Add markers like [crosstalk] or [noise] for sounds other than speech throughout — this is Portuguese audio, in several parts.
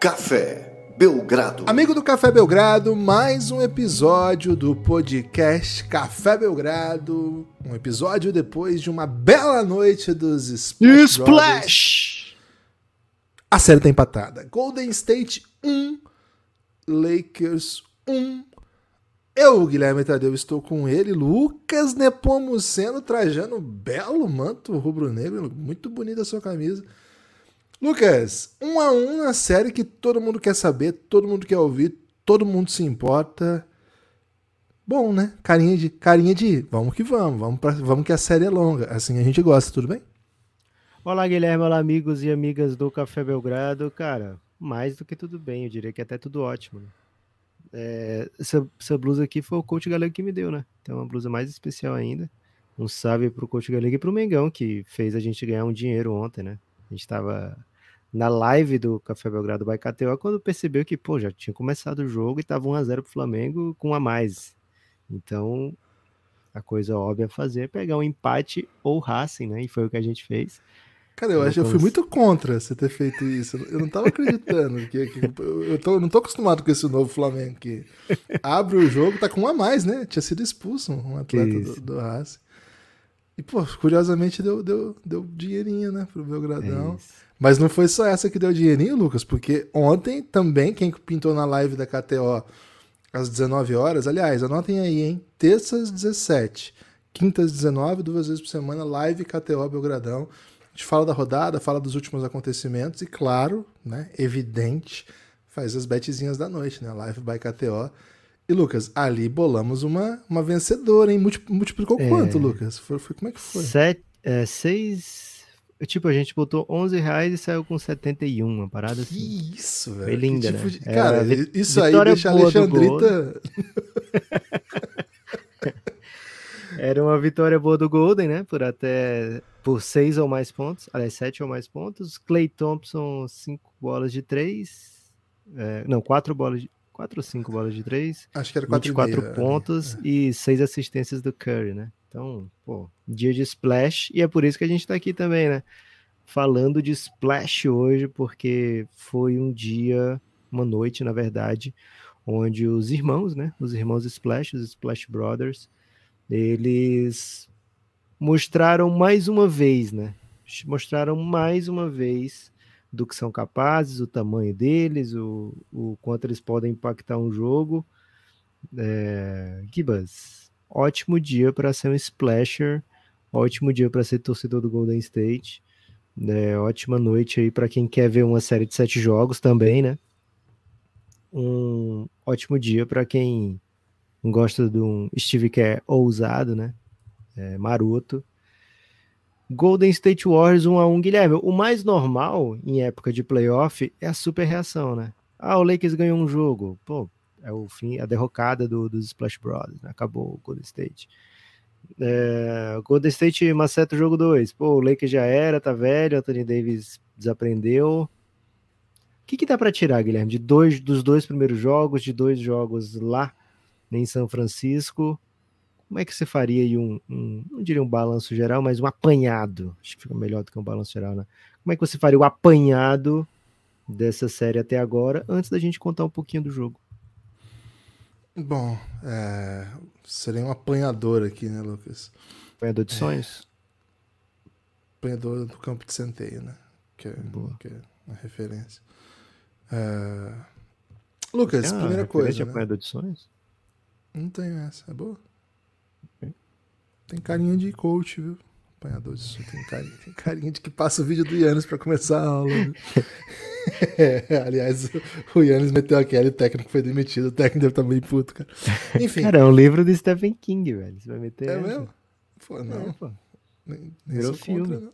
Café Belgrado. Amigo do Café Belgrado, mais um episódio do podcast Café Belgrado. Um episódio depois de uma bela noite dos Splash. Splash! A série tá empatada. Golden State 1, Lakers 1. Eu, Guilherme Tadeu, estou com ele, Lucas Nepomuceno, trajando um belo manto rubro-negro. Muito bonita a sua camisa. Lucas, um a um na série que todo mundo quer saber, todo mundo quer ouvir, todo mundo se importa. Bom, né? Carinha de, carinha de vamos que vamos, vamos, pra, vamos que a série é longa. Assim a gente gosta, tudo bem? Olá, Guilherme, olá, amigos e amigas do Café Belgrado. Cara, mais do que tudo bem, eu diria que até tudo ótimo. Né? É, essa, essa, blusa aqui foi o coach galego que me deu, né? Então, uma blusa mais especial ainda. Um salve pro coach galego e pro Mengão, que fez a gente ganhar um dinheiro ontem, né? A gente tava na live do Café Belgrado by KTO quando percebeu que, pô, já tinha começado o jogo e tava 1x0 pro Flamengo com um a mais. Então, a coisa óbvia a fazer é pegar um empate ou Racing, né? E foi o que a gente fez. Cara, eu, acho, eu fui muito contra você ter feito isso. Eu não tava acreditando. que, que, eu, tô, eu não tô acostumado com esse novo Flamengo que abre o jogo, tá com um a mais, né? Tinha sido expulso um atleta do, do Racing. E, pô, curiosamente deu, deu, deu dinheirinho, né, pro Belgradão. É mas não foi só essa que deu dinheirinho, Lucas, porque ontem também, quem pintou na live da KTO às 19 horas, aliás, anotem aí, hein? Terças 17, quintas 19, duas vezes por semana, live KTO Belgradão. A gente fala da rodada, fala dos últimos acontecimentos e, claro, né, evidente, faz as betezinhas da noite, né? Live by KTO. E, Lucas, ali bolamos uma, uma vencedora, hein? Multiplicou é... quanto, Lucas? Foi, foi, como é que foi? Sete, é, seis Tipo, a gente botou 11 reais e saiu com 71, uma parada assim. Que isso, velho. Foi linda, tipo né? De... Cara, isso aí deixa a Alexandrita... [laughs] Era uma vitória boa do Golden, né? Por até por seis ou mais pontos, aliás, sete ou mais pontos. Clay Thompson, cinco bolas de três. É, não, quatro bolas de. Quatro ou cinco bolas de três. Acho que era quatro 24 meia, pontos é. e seis assistências do Curry, né? Então, pô, dia de Splash, e é por isso que a gente tá aqui também, né? Falando de Splash hoje, porque foi um dia, uma noite, na verdade, onde os irmãos, né? Os irmãos Splash, os Splash Brothers, eles mostraram mais uma vez, né? Mostraram mais uma vez do que são capazes, o tamanho deles, o, o quanto eles podem impactar um jogo. É, Gibas, ótimo dia para ser um splasher, ótimo dia para ser torcedor do Golden State. Né? Ótima noite aí para quem quer ver uma série de sete jogos também, né? Um ótimo dia para quem gosta de um Steve Kerr ousado, né? É, maroto. Golden State Warriors 1 a 1 Guilherme. O mais normal em época de playoff é a super reação, né? Ah, o Lakers ganhou um jogo. Pô, é o fim, a derrocada do, dos Splash Brothers, né? acabou o Golden State. É, Golden State maceta o jogo 2. Pô, o Lakers já era, tá velho, Anthony Davis desaprendeu. O que, que dá para tirar, Guilherme, de dois dos dois primeiros jogos, de dois jogos lá em São Francisco? Como é que você faria aí um, um, não diria um balanço geral, mas um apanhado? Acho que fica melhor do que um balanço geral, né? Como é que você faria o apanhado dessa série até agora, antes da gente contar um pouquinho do jogo? Bom, é, seria um apanhador aqui, né, Lucas? Apanhador de sonhos? É, apanhador do campo de centeio, né? Que é, que é uma referência. É... Lucas, ah, primeira coisa. De né? apanhador de sonhos? Não tenho essa, é boa? Tem carinha de coach, viu? Apanhador de. Tem carinha, tem carinha de que passa o vídeo do Yannis pra começar a aula. [laughs] É, aliás, o Yannis meteu aquela e o técnico foi demitido. O técnico deve estar bem puto, cara. Enfim. Cara, é um livro do Stephen King, velho. Você vai meter. É essa? mesmo? Pô, não. É, pô. Nem, nem Virou filme. Contra, não.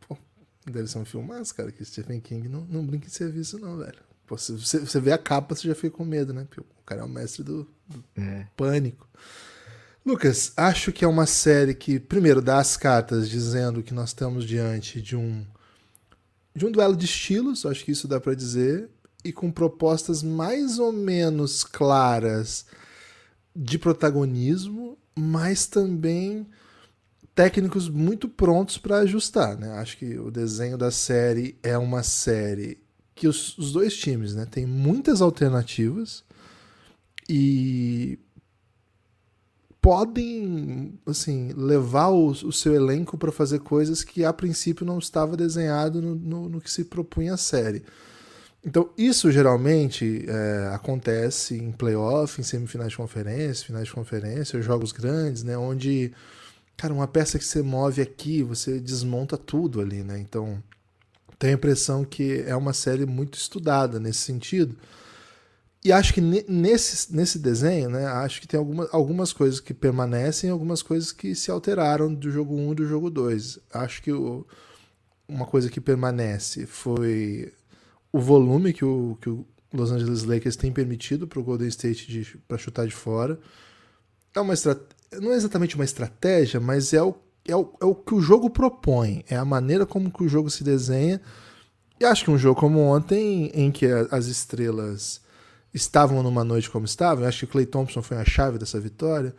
Pô, deve ser um filmaço, cara, que Stephen King não, não brinca em serviço, não, velho. Pô, você, você vê a capa, você já fica com medo, né? Porque o cara é o mestre do, do é. pânico. Lucas, acho que é uma série que, primeiro, dá as cartas dizendo que nós estamos diante de um de um duelo de estilos, acho que isso dá para dizer, e com propostas mais ou menos claras de protagonismo, mas também técnicos muito prontos para ajustar, né? Acho que o desenho da série é uma série que os, os dois times né, têm muitas alternativas e podem assim levar o, o seu elenco para fazer coisas que a princípio não estava desenhado no, no, no que se propunha a série. Então, isso geralmente é, acontece em playoff, em semifinais de conferência, finais de conferência, jogos grandes, né? Onde, cara, uma peça que você move aqui, você desmonta tudo ali, né? Então, tenho a impressão que é uma série muito estudada nesse sentido. E acho que nesse, nesse desenho, né, acho que tem alguma, algumas coisas que permanecem algumas coisas que se alteraram do jogo 1 e do jogo 2. Acho que o, uma coisa que permanece foi o volume que o, que o Los Angeles Lakers tem permitido para o Golden State para chutar de fora. É uma não é exatamente uma estratégia, mas é o, é, o, é o que o jogo propõe, é a maneira como que o jogo se desenha. E acho que um jogo como ontem, em que as estrelas estavam numa noite como estavam, acho que o Clay Thompson foi a chave dessa vitória,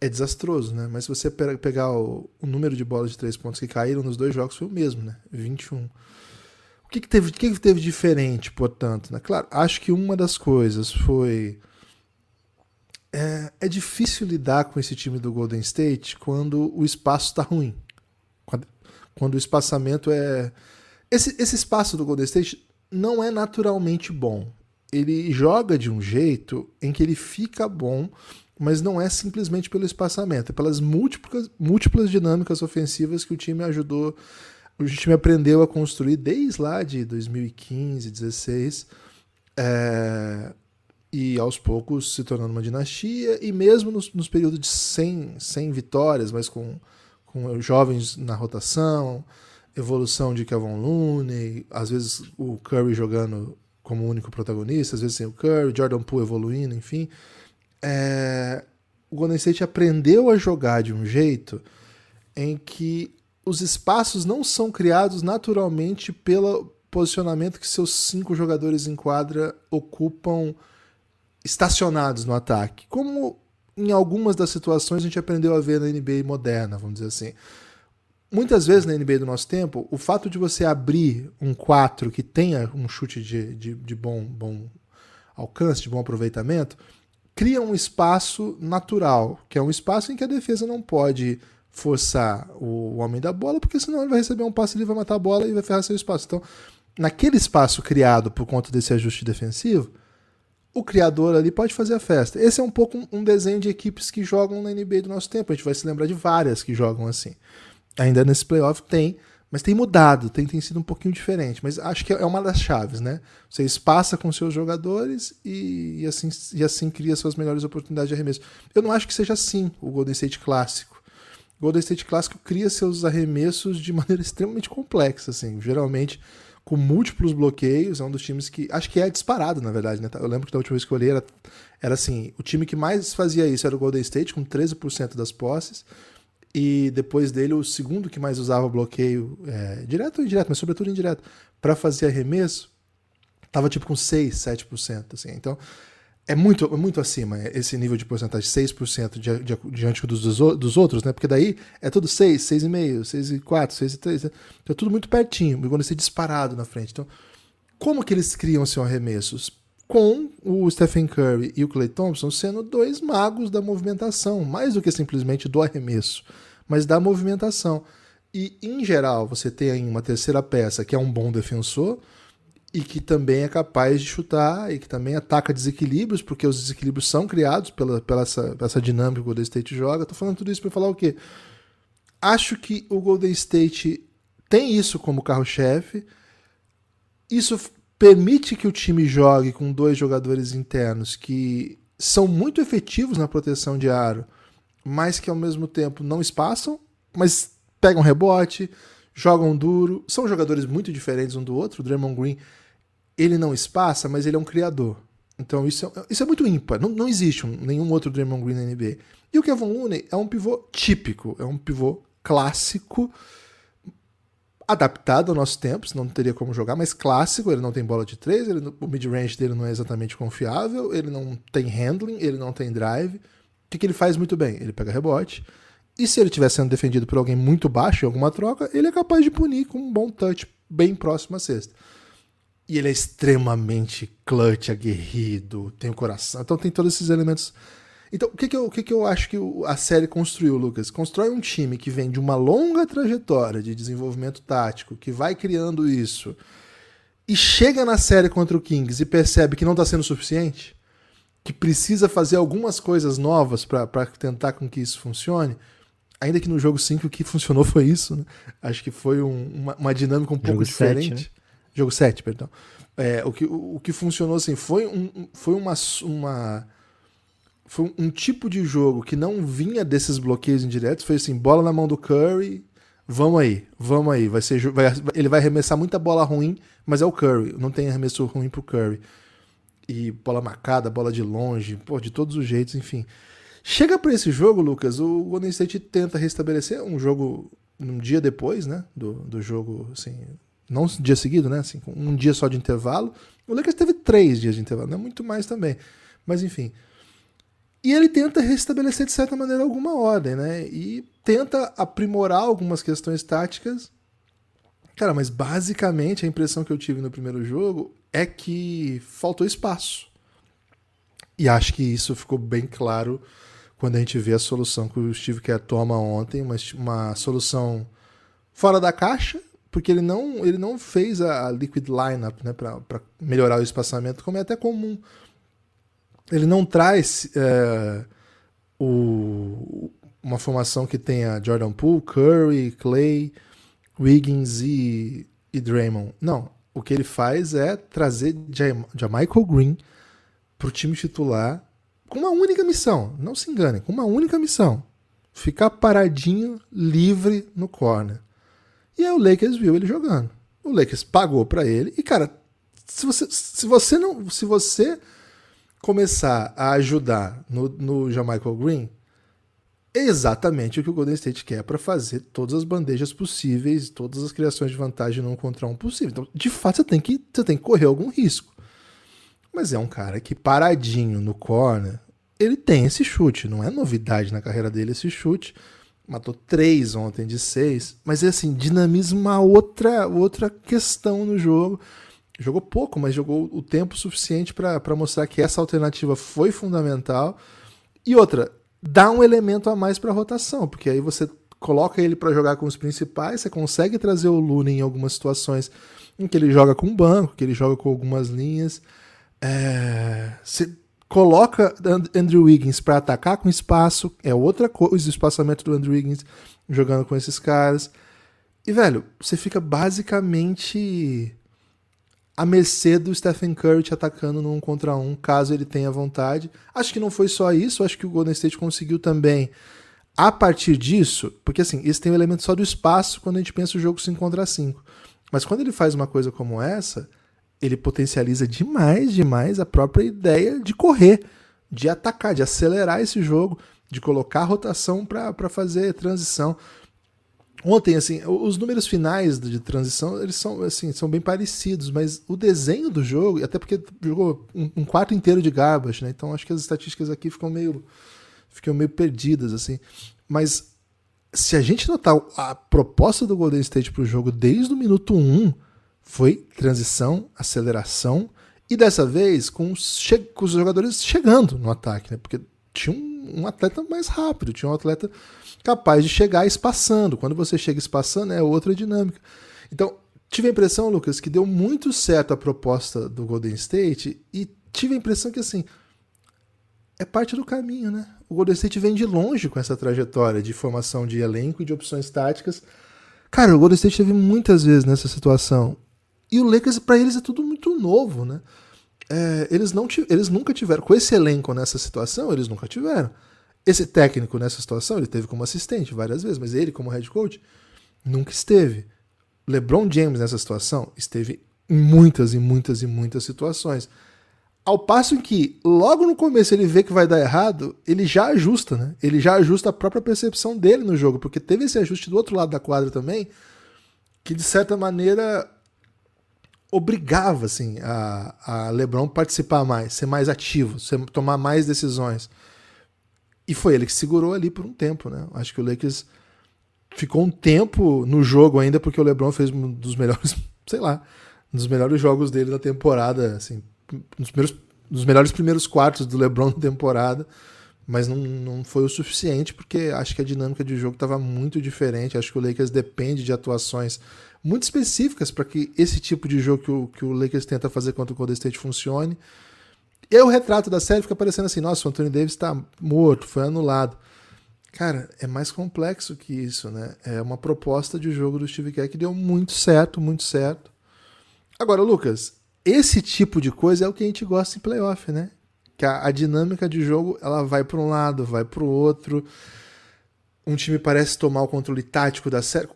é desastroso, né? Mas se você pegar o, o, número de bolas de três pontos que caíram nos dois jogos foi o mesmo, né? 21. O que, que teve, que, que teve diferente, portanto? Né? Claro, acho que uma das coisas foi. É, é difícil lidar com esse time do Golden State quando o espaço está ruim. Quando, quando o espaçamento é. Esse, esse espaço do Golden State não é naturalmente bom ele joga de um jeito em que ele fica bom, mas não é simplesmente pelo espaçamento, é pelas múltiplas, múltiplas dinâmicas ofensivas que o time ajudou, o time aprendeu a construir desde lá de 2015, 2016, é, e aos poucos se tornando uma dinastia, e mesmo nos, nos períodos de 100, 100 vitórias, mas com, com jovens na rotação, evolução de Kevin Looney, às vezes o Curry jogando como único protagonista, às vezes sem o Curry, Jordan Poole evoluindo, enfim. É, o Golden State aprendeu a jogar de um jeito em que os espaços não são criados naturalmente pelo posicionamento que seus cinco jogadores em quadra ocupam estacionados no ataque. Como em algumas das situações a gente aprendeu a ver na NBA moderna, vamos dizer assim. Muitas vezes na NBA do nosso tempo, o fato de você abrir um 4 que tenha um chute de, de, de bom, bom alcance, de bom aproveitamento, cria um espaço natural, que é um espaço em que a defesa não pode forçar o homem da bola, porque senão ele vai receber um passe, ele vai matar a bola e vai ferrar seu espaço. Então, naquele espaço criado por conta desse ajuste defensivo, o criador ali pode fazer a festa. Esse é um pouco um desenho de equipes que jogam na NBA do nosso tempo. A gente vai se lembrar de várias que jogam assim ainda nesse playoff tem, mas tem mudado, tem, tem sido um pouquinho diferente. Mas acho que é uma das chaves, né? Você espaça com seus jogadores e, e, assim, e assim cria suas melhores oportunidades de arremesso. Eu não acho que seja assim o Golden State clássico. O Golden State clássico cria seus arremessos de [laughs] maneira extremamente complexa, assim, geralmente com múltiplos bloqueios, é um dos times que. Acho que é disparado, na verdade, né? Eu lembro que da última vez que eu olhei era, era assim: o time que mais fazia isso era o Golden State, com 13% das posses. E depois dele, o segundo que mais usava bloqueio, é, direto ou indireto, mas sobretudo indireto, para fazer arremesso, tava tipo com 6, 7%. Assim. Então, é muito, é muito acima esse nível de porcentagem, 6% di, di, diante dos, dos outros, né? Porque daí é tudo 6, 6,5, 6,4, 6,3. Então é tudo muito pertinho, quando ser disparado na frente. Então, como que eles criam seus arremessos? Com o Stephen Curry e o Clay Thompson sendo dois magos da movimentação, mais do que simplesmente do arremesso, mas da movimentação. E, em geral, você tem aí uma terceira peça que é um bom defensor e que também é capaz de chutar e que também ataca desequilíbrios, porque os desequilíbrios são criados pela, pela essa, essa dinâmica que o Golden State joga. Tô falando tudo isso para falar o quê? Acho que o Golden State tem isso como carro-chefe. Isso permite que o time jogue com dois jogadores internos que são muito efetivos na proteção de aro, mas que ao mesmo tempo não espaçam, mas pegam rebote, jogam duro. São jogadores muito diferentes um do outro. O Draymond Green, ele não espaça, mas ele é um criador. Então isso é, isso é muito ímpar. Não, não existe um, nenhum outro Draymond Green na NBA. E o Kevin Looney é um pivô típico, é um pivô clássico, adaptado ao nosso tempo, não teria como jogar, mas clássico, ele não tem bola de três, ele, o mid-range dele não é exatamente confiável, ele não tem handling, ele não tem drive. O que, que ele faz muito bem? Ele pega rebote, e se ele estiver sendo defendido por alguém muito baixo em alguma troca, ele é capaz de punir com um bom touch bem próximo à cesta. E ele é extremamente clutch, aguerrido, tem o coração. Então tem todos esses elementos. Então, o que, que, eu, o que, que eu acho que a série construiu, Lucas? Constrói um time que vem de uma longa trajetória de desenvolvimento tático, que vai criando isso, e chega na série contra o Kings e percebe que não está sendo suficiente, que precisa fazer algumas coisas novas para tentar com que isso funcione. Ainda que no jogo 5 o que funcionou foi isso, né? Acho que foi um, uma, uma, dinâmica um pouco jogo diferente. 7, né? Jogo 7, perdão. É, o, que, o, o, que funcionou assim foi, um, foi uma, uma foi um tipo de jogo que não vinha desses bloqueios indiretos, foi assim, bola na mão do Curry, vamos aí, vamos aí, vai ser vai, ele vai arremessar muita bola ruim, mas é o Curry, não tem arremesso ruim pro Curry. E bola marcada, bola de longe, pô, de todos os jeitos, enfim. Chega para esse jogo, Lucas, o Golden State tenta restabelecer um jogo um dia depois, né, do, do jogo, assim, não dia seguido, né? Assim, um dia só de intervalo. O Lakers teve três dias de intervalo, não é muito mais também. Mas enfim. E ele tenta restabelecer de certa maneira alguma ordem, né? E tenta aprimorar algumas questões táticas. Cara, mas basicamente a impressão que eu tive no primeiro jogo é que faltou espaço. E acho que isso ficou bem claro quando a gente vê a solução que o Steve Kerr toma ontem, uma, uma solução fora da caixa, porque ele não, ele não fez a, liquid lineup né, para melhorar o espaçamento, como é até comum. Ele não traz é, o, uma formação que tenha Jordan Poole, Curry, Clay, Wiggins e, e Draymond. Não. O que ele faz é trazer Michael Green para o time titular com uma única missão. Não se enganem, com uma única missão: ficar paradinho, livre no corner. E aí o Lakers viu ele jogando. O Lakers pagou para ele. E, cara, se você, se você não. Se você começar a ajudar no, no Jamaica Green, é exatamente o que o Golden State quer para fazer todas as bandejas possíveis, todas as criações de vantagem num contra um possível. Então, de fato, você tem que, você tem que correr algum risco. Mas é um cara que paradinho no corner, ele tem esse chute. Não é novidade na carreira dele esse chute matou três ontem de seis, mas é assim, dinamiza uma outra, outra questão no jogo. Jogou pouco, mas jogou o tempo suficiente para mostrar que essa alternativa foi fundamental. E outra, dá um elemento a mais para a rotação, porque aí você coloca ele para jogar com os principais, você consegue trazer o Luna em algumas situações em que ele joga com banco, que ele joga com algumas linhas. É, você coloca Andrew Wiggins para atacar com espaço, é outra coisa o espaçamento do Andrew Wiggins jogando com esses caras. E, velho, você fica basicamente a mercê do Stephen Curry te atacando num contra um, caso ele tenha vontade. Acho que não foi só isso, acho que o Golden State conseguiu também, a partir disso, porque assim, esse tem um elemento só do espaço quando a gente pensa o jogo 5 contra 5. Mas quando ele faz uma coisa como essa, ele potencializa demais, demais a própria ideia de correr, de atacar, de acelerar esse jogo, de colocar rotação para fazer transição. Ontem, assim, os números finais de transição, eles são, assim, são bem parecidos, mas o desenho do jogo, até porque jogou um, quarto inteiro de garbage, né? Então acho que as estatísticas aqui ficam meio, ficam meio perdidas, assim. Mas se a gente notar a proposta do Golden State para o jogo desde o minuto 1, um, foi transição, aceleração, e dessa vez com os, com os jogadores chegando no ataque, né? Porque tinha um, um, atleta mais rápido, tinha um atleta capaz de chegar espaçando. Quando você chega espaçando, é outra dinâmica. Então, tive a impressão, Lucas, que deu muito certo a proposta do Golden State e tive a impressão que, assim, é parte do caminho, né? O Golden State vem de longe com essa trajetória de formação de elenco e de opções táticas. Cara, o Golden State teve muitas vezes nessa situação e o Lakers, para eles, é tudo muito novo, né? É, eles, não eles nunca tiveram, com esse elenco nessa situação, eles nunca tiveram. Esse técnico nessa situação, ele teve como assistente várias vezes, mas ele, como head coach, nunca esteve. LeBron James nessa situação esteve em muitas e muitas e muitas situações. Ao passo que, logo no começo, ele vê que vai dar errado, ele já ajusta, né? Ele já ajusta a própria percepção dele no jogo, porque teve esse ajuste do outro lado da quadra também, que de certa maneira obrigava assim a, a LeBron participar mais, ser mais ativo, ser, tomar mais decisões. E foi ele que segurou ali por um tempo, né? Acho que o Lakers ficou um tempo no jogo ainda porque o LeBron fez um dos melhores, [laughs] sei lá, um dos melhores jogos dele da temporada, assim, dos, primeiros, dos melhores primeiros quartos do LeBron [laughs] na temporada, mas não, não foi o suficiente porque acho que a dinâmica de jogo estava muito diferente. Acho que o Lakers depende de atuações muito específicas para que esse tipo de jogo que o, que o Lakers tenta fazer contra o Golden State funcione. E o retrato da série fica parecendo assim: nossa, o Anthony Davis está morto, foi anulado. Cara, é mais complexo que isso, né? É uma proposta de jogo do Steve Kerr que deu muito certo, muito certo. Agora, Lucas, esse tipo de coisa é o que a gente gosta em playoff, né? Que a, a dinâmica de jogo ela vai para um lado, vai para o outro. Um time parece tomar o controle tático da série.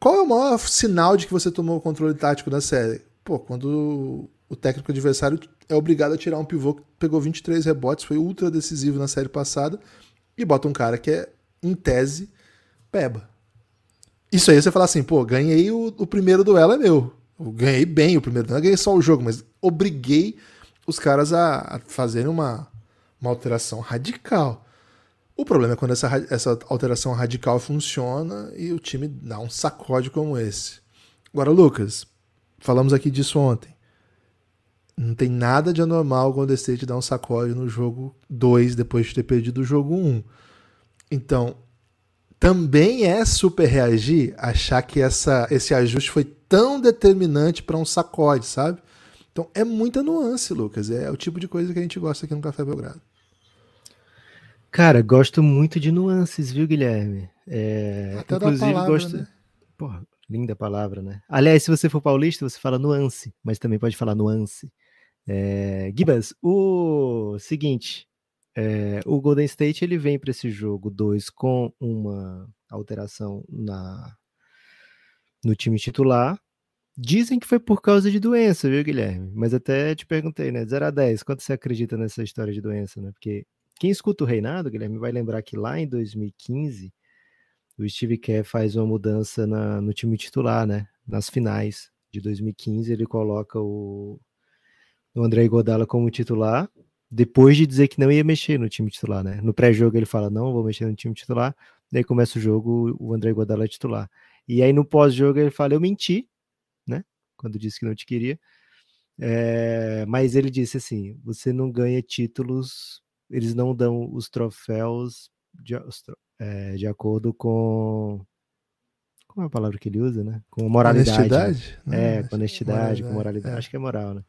Qual é o maior sinal de que você tomou o controle tático da série? Pô, quando o técnico adversário é obrigado a tirar um pivô que pegou 23 rebotes, foi ultra decisivo na série passada, e bota um cara que é, em tese, peba. Isso aí você fala assim, pô, ganhei o, o primeiro duelo, é meu. Eu ganhei bem o primeiro duelo, não ganhei só o jogo, mas obriguei os caras a, a fazerem uma, uma alteração radical. O problema é quando essa, essa alteração radical funciona e o time dá um sacode como esse. Agora, Lucas, falamos aqui disso ontem. Não tem nada de anormal quando o State dar um sacode no jogo 2 depois de ter perdido o jogo 1. Um. Então, também é super reagir achar que essa, esse ajuste foi tão determinante para um sacode, sabe? Então é muita nuance, Lucas. É o tipo de coisa que a gente gosta aqui no Café Belgrado. Cara, gosto muito de nuances, viu, Guilherme? É, Até inclusive, palavra, gosto. Né? Porra, linda palavra, né? Aliás, se você for paulista, você fala nuance, mas também pode falar nuance. É, Gibas, o seguinte, é, o Golden State ele vem para esse jogo 2 com uma alteração na no time titular. Dizem que foi por causa de doença, viu, Guilherme? Mas até te perguntei, né? 0 a 10, quanto você acredita nessa história de doença, né? Porque quem escuta o Reinado, Guilherme, vai lembrar que lá em 2015 o Steve Kerr faz uma mudança na, no time titular, né? Nas finais de 2015 ele coloca o, o André Godala como titular depois de dizer que não ia mexer no time titular, né? No pré-jogo ele fala, não, vou mexer no time titular. Daí começa o jogo, o André Guadala é titular. E aí no pós-jogo ele fala, eu menti, né? Quando disse que não te queria. É, mas ele disse assim, você não ganha títulos, eles não dão os troféus de, é, de acordo com como é a palavra que ele usa, né? Com moralidade. Honestidade? Né? É, com honestidade, com moralidade. É. Acho que é moral, né?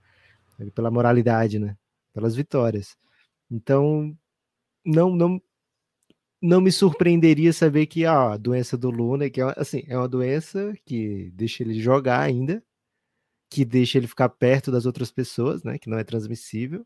Pela moralidade, né? pelas vitórias. Então, não não não me surpreenderia saber que ah, a doença do Luna, que é, assim, é uma doença que deixa ele jogar ainda, que deixa ele ficar perto das outras pessoas, né, que não é transmissível,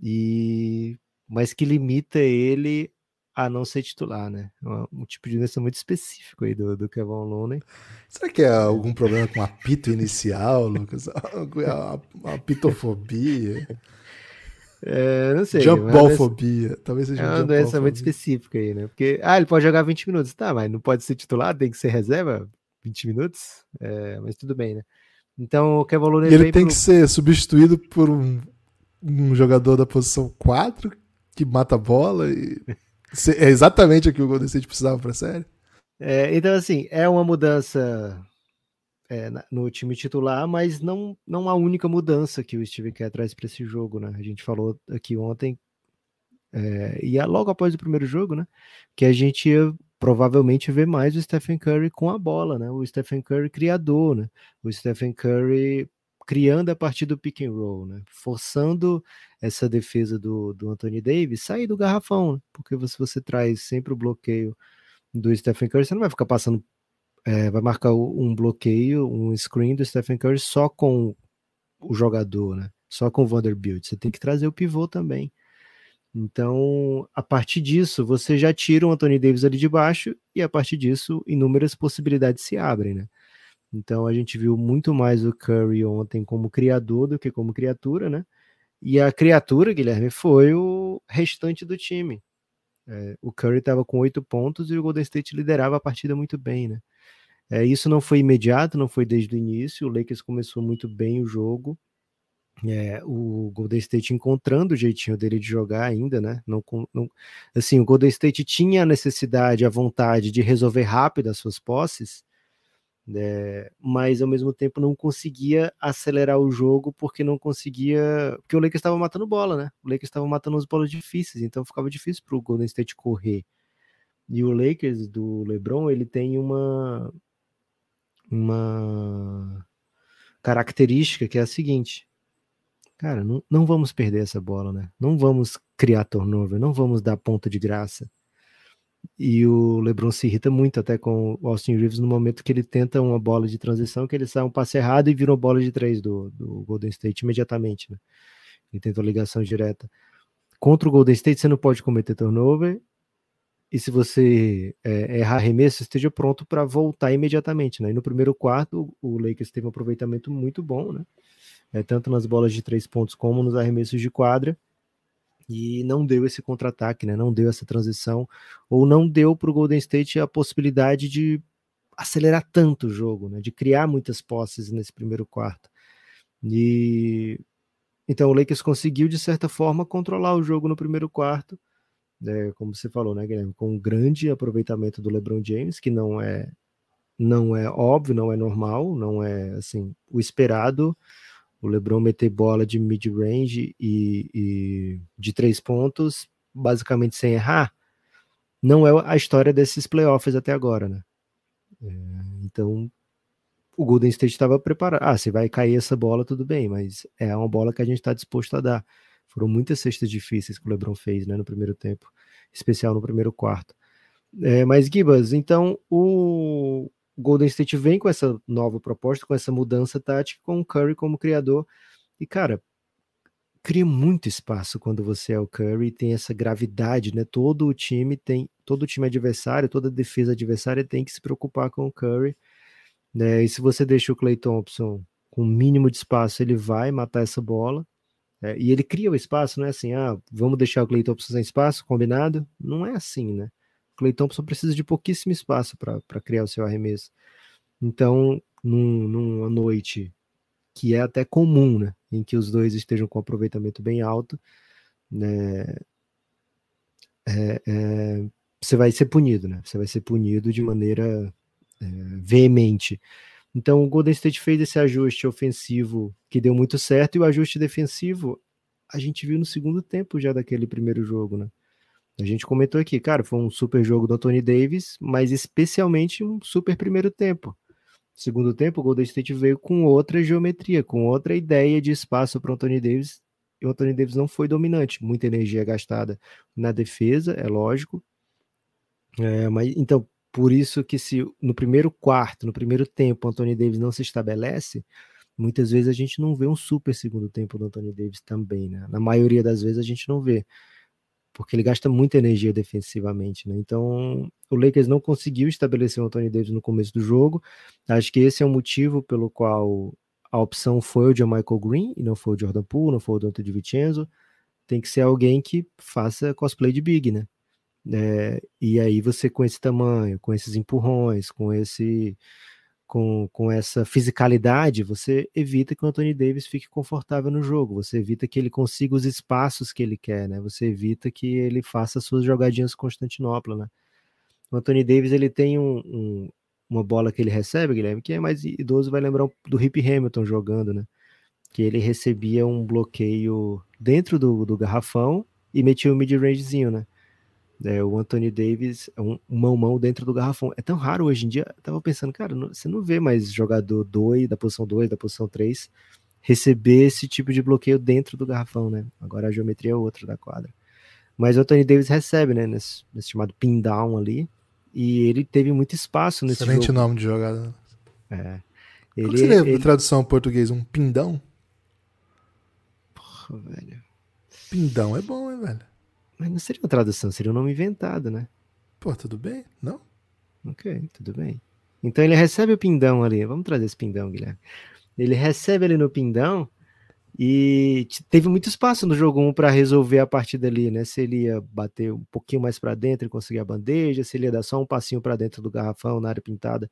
e mas que limita ele a não ser titular, né? É um, um tipo de doença muito específico aí do, do Kevin Looney. Será que é algum problema com apito inicial, Lucas? [laughs] a, a pitofobia? É, não sei. Jumpballfobia. Talvez seja É uma doença muito específica aí, né? Porque, ah, ele pode jogar 20 minutos. Tá, mas não pode ser titular, tem que ser reserva 20 minutos. É, mas tudo bem, né? Então o Kevin Looney. E ele tem pro... que ser substituído por um, um jogador da posição 4 que mata a bola. E... [laughs] é exatamente o que o Golden State precisava para a série. É, então, assim, é uma mudança é, no time titular, mas não, não a única mudança que o Steve Kerr traz para esse jogo, né? A gente falou aqui ontem, é, e é logo após o primeiro jogo, né? Que a gente ia provavelmente ver mais o Stephen Curry com a bola, né? O Stephen Curry criador, né? O Stephen Curry criando a partir do pick and roll, né? Forçando essa defesa do, do Anthony Davis sair do garrafão, né? porque se você traz sempre o bloqueio do Stephen Curry, você não vai ficar passando é, vai marcar um bloqueio, um screen do Stephen Curry só com o jogador, né? Só com o Vanderbilt. Você tem que trazer o pivô também. Então, a partir disso, você já tira o Anthony Davis ali de baixo e a partir disso, inúmeras possibilidades se abrem, né? Então, a gente viu muito mais o Curry ontem como criador do que como criatura, né? E a criatura, Guilherme, foi o restante do time. É, o Curry estava com oito pontos e o Golden State liderava a partida muito bem, né? É, isso não foi imediato, não foi desde o início. O Lakers começou muito bem o jogo. É, o Golden State encontrando o jeitinho dele de jogar ainda, né? Não, não, assim, o Golden State tinha a necessidade, a vontade de resolver rápido as suas posses, né? mas ao mesmo tempo não conseguia acelerar o jogo porque não conseguia. Porque o Lakers estava matando bola, né? O Lakers estava matando as bolas difíceis, então ficava difícil para o Golden State correr. E o Lakers do LeBron, ele tem uma uma característica que é a seguinte: cara, não, não vamos perder essa bola, né? Não vamos criar turnover, não vamos dar ponta de graça. E o LeBron se irrita muito até com o Austin Reeves no momento que ele tenta uma bola de transição, que ele sai um passe errado e vira uma bola de três do, do Golden State imediatamente, né? Ele tenta ligação direta. Contra o Golden State, você não pode cometer turnover e se você é, errar arremesso, esteja pronto para voltar imediatamente. Né? E no primeiro quarto, o Lakers teve um aproveitamento muito bom, né? É, tanto nas bolas de três pontos como nos arremessos de quadra, e não deu esse contra-ataque, né? não deu essa transição, ou não deu para o Golden State a possibilidade de acelerar tanto o jogo, né? de criar muitas posses nesse primeiro quarto. E então o Lakers conseguiu, de certa forma, controlar o jogo no primeiro quarto né, como você falou, né, Guilherme, com um grande aproveitamento do LeBron James, que não é não é óbvio, não é normal, não é assim o esperado. O LeBron meter bola de mid range e, e de três pontos, basicamente sem errar, não é a história desses playoffs até agora, né? É, então o Golden State estava preparado. Ah, se vai cair essa bola, tudo bem, mas é uma bola que a gente está disposto a dar. Foram muitas cestas difíceis que o LeBron fez né, no primeiro tempo, especial no primeiro quarto. É, mas, Gibas, então o Golden State vem com essa nova proposta, com essa mudança tática, com o Curry como criador. E, cara, cria muito espaço quando você é o Curry, tem essa gravidade, né? Todo o time tem, todo o time adversário, toda defesa adversária tem que se preocupar com o Curry. Né? E se você deixa o Clay Thompson com o mínimo de espaço, ele vai matar essa bola. É, e ele cria o espaço, não é assim, ah, vamos deixar o Clay Thompson sem espaço, combinado? Não é assim, né? O Clay Thompson precisa de pouquíssimo espaço para criar o seu arremesso. Então, num, numa noite que é até comum, né, em que os dois estejam com aproveitamento bem alto, né, é, é, você vai ser punido, né? Você vai ser punido de maneira é, veemente. Então o Golden State fez esse ajuste ofensivo que deu muito certo e o ajuste defensivo a gente viu no segundo tempo já daquele primeiro jogo, né? A gente comentou aqui, cara, foi um super jogo do Anthony Davis, mas especialmente um super primeiro tempo. Segundo tempo, o Golden State veio com outra geometria, com outra ideia de espaço para o Anthony Davis. E o Anthony Davis não foi dominante, muita energia gastada na defesa, é lógico. É, mas então, por isso que se no primeiro quarto, no primeiro tempo, o Anthony Davis não se estabelece, muitas vezes a gente não vê um super segundo tempo do Anthony Davis também, né? Na maioria das vezes a gente não vê, porque ele gasta muita energia defensivamente, né? Então, o Lakers não conseguiu estabelecer o Anthony Davis no começo do jogo. Acho que esse é o motivo pelo qual a opção foi o de Michael Green e não foi o Jordan Poole, não foi o Dante de Vincenzo. Tem que ser alguém que faça cosplay de Big, né? É, e aí você com esse tamanho, com esses empurrões, com esse com, com essa fisicalidade, você evita que o Anthony Davis fique confortável no jogo, você evita que ele consiga os espaços que ele quer, né? Você evita que ele faça suas jogadinhas Constantinopla, né? O Anthony Davis ele tem um, um, uma bola que ele recebe, Guilherme, que é mais idoso vai lembrar do Rip Hamilton jogando, né? Que ele recebia um bloqueio dentro do, do garrafão e metia o um mid-rangezinho, né? É, o Anthony Davis, é um, mão mão dentro do garrafão. É tão raro hoje em dia. Eu tava pensando, cara, não, você não vê mais jogador 2, da posição 2, da posição 3, receber esse tipo de bloqueio dentro do garrafão, né? Agora a geometria é outra da quadra. Mas o Anthony Davis recebe, né? Nesse, nesse chamado pin down ali. E ele teve muito espaço nesse Excelente jogo. nome de jogada. É. Ele, Qual seria ele... a tradução em português? Um pindão? Porra, velho. Pindão é bom, hein, velho? Mas não seria uma tradução, seria um nome inventado, né? Pô, tudo bem? Não? Ok, tudo bem. Então ele recebe o pindão ali. Vamos trazer esse pindão, Guilherme. Ele recebe ali no pindão e teve muito espaço no jogo 1 para resolver a partida ali, né? Se ele ia bater um pouquinho mais para dentro e conseguir a bandeja, se ele ia dar só um passinho para dentro do garrafão na área pintada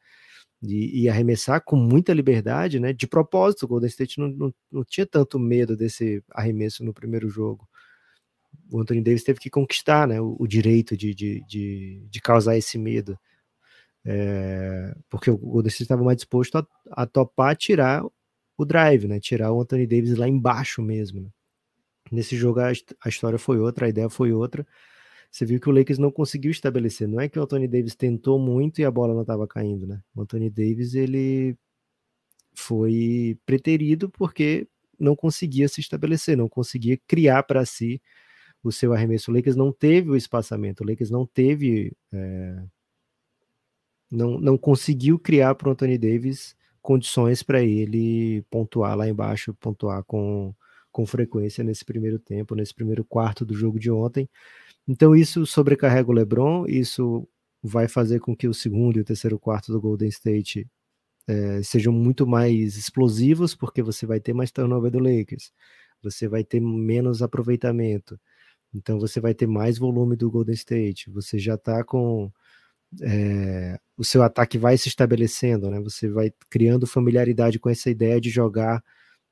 e, e, arremessar com muita liberdade, né? De propósito, o Golden State não, não, não tinha tanto medo desse arremesso no primeiro jogo o Anthony Davis teve que conquistar né, o, o direito de, de, de, de, causar esse medo. É, porque o Golden State estava mais disposto a, a, topar tirar o drive, né? Tirar o Anthony Davis lá embaixo mesmo. Né? Nesse jogo a, a, história foi outra, a ideia foi outra. Você viu que o Lakers não conseguiu estabelecer. Não é que o Anthony Davis tentou muito e a bola não estava caindo, né? O Anthony Davis ele foi preterido porque não conseguia se estabelecer, não conseguia criar para si o seu arremesso. O Lakers não teve o espaçamento, o Lakers não teve. É, não, não conseguiu criar para o Anthony Davis condições para ele pontuar lá embaixo, pontuar com, com frequência nesse primeiro tempo, nesse primeiro quarto do jogo de ontem. Então isso sobrecarrega o LeBron, isso vai fazer com que o segundo e o terceiro quarto do Golden State é, sejam muito mais explosivos, porque você vai ter mais turnover do Lakers, você vai ter menos aproveitamento, então você vai ter mais volume do Golden State, você já está com é, o seu ataque vai se estabelecendo, né? Você vai criando familiaridade com essa ideia de jogar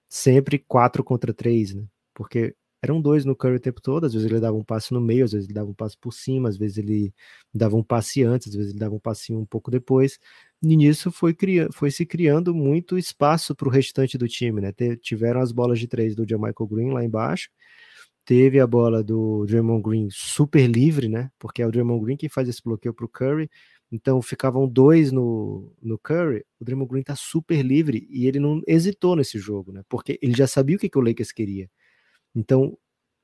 sempre 4 contra 3, né? Porque eram dois no Curry o tempo todo, às vezes ele dava um passe no meio, às vezes ele dava um passe por cima, às vezes ele dava um passe antes, às vezes ele dava um passinho um pouco depois. E nisso foi, foi se criando muito espaço para o restante do time, né? Tiveram as bolas de três do Jamaica Green lá embaixo, teve a bola do Draymond Green super livre, né? Porque é o Draymond Green que faz esse bloqueio para o Curry. Então ficavam dois no, no Curry. O Draymond Green tá super livre e ele não hesitou nesse jogo, né? Porque ele já sabia o que, que o Lakers queria. Então,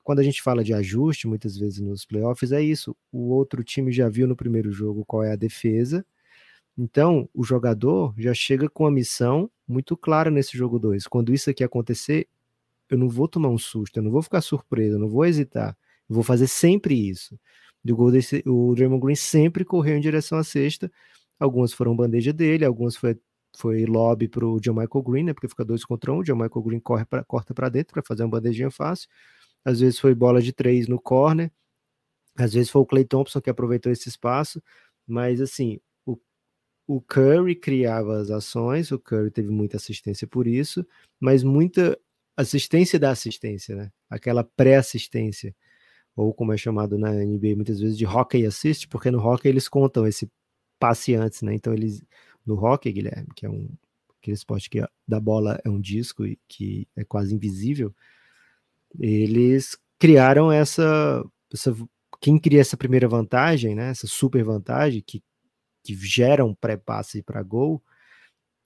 quando a gente fala de ajuste, muitas vezes nos playoffs, é isso. O outro time já viu no primeiro jogo qual é a defesa. Então, o jogador já chega com a missão muito clara nesse jogo 2. Quando isso aqui acontecer, eu não vou tomar um susto, eu não vou ficar surpreso, eu não vou hesitar. Eu vou fazer sempre isso. O, Golden, o Draymond Green sempre correu em direção à cesta. Algumas foram bandeja dele, algumas foi, foi lobby para o John Michael Green, né? Porque fica dois contra um. O John Michael Green corre pra, corta para dentro para fazer uma bandejinha fácil. Às vezes foi bola de três no corner. Às vezes foi o Clay Thompson que aproveitou esse espaço. Mas assim, o, o Curry criava as ações, o Curry teve muita assistência por isso, mas muita assistência da assistência, né? Aquela pré-assistência, ou como é chamado na NBA muitas vezes de hockey assist, porque no hockey eles contam esse passe antes, né? Então eles no hockey, Guilherme, que é um aquele esporte que da bola é um disco e que é quase invisível, eles criaram essa, essa quem cria essa primeira vantagem, né? Essa super vantagem que que gera um pré-passe para gol,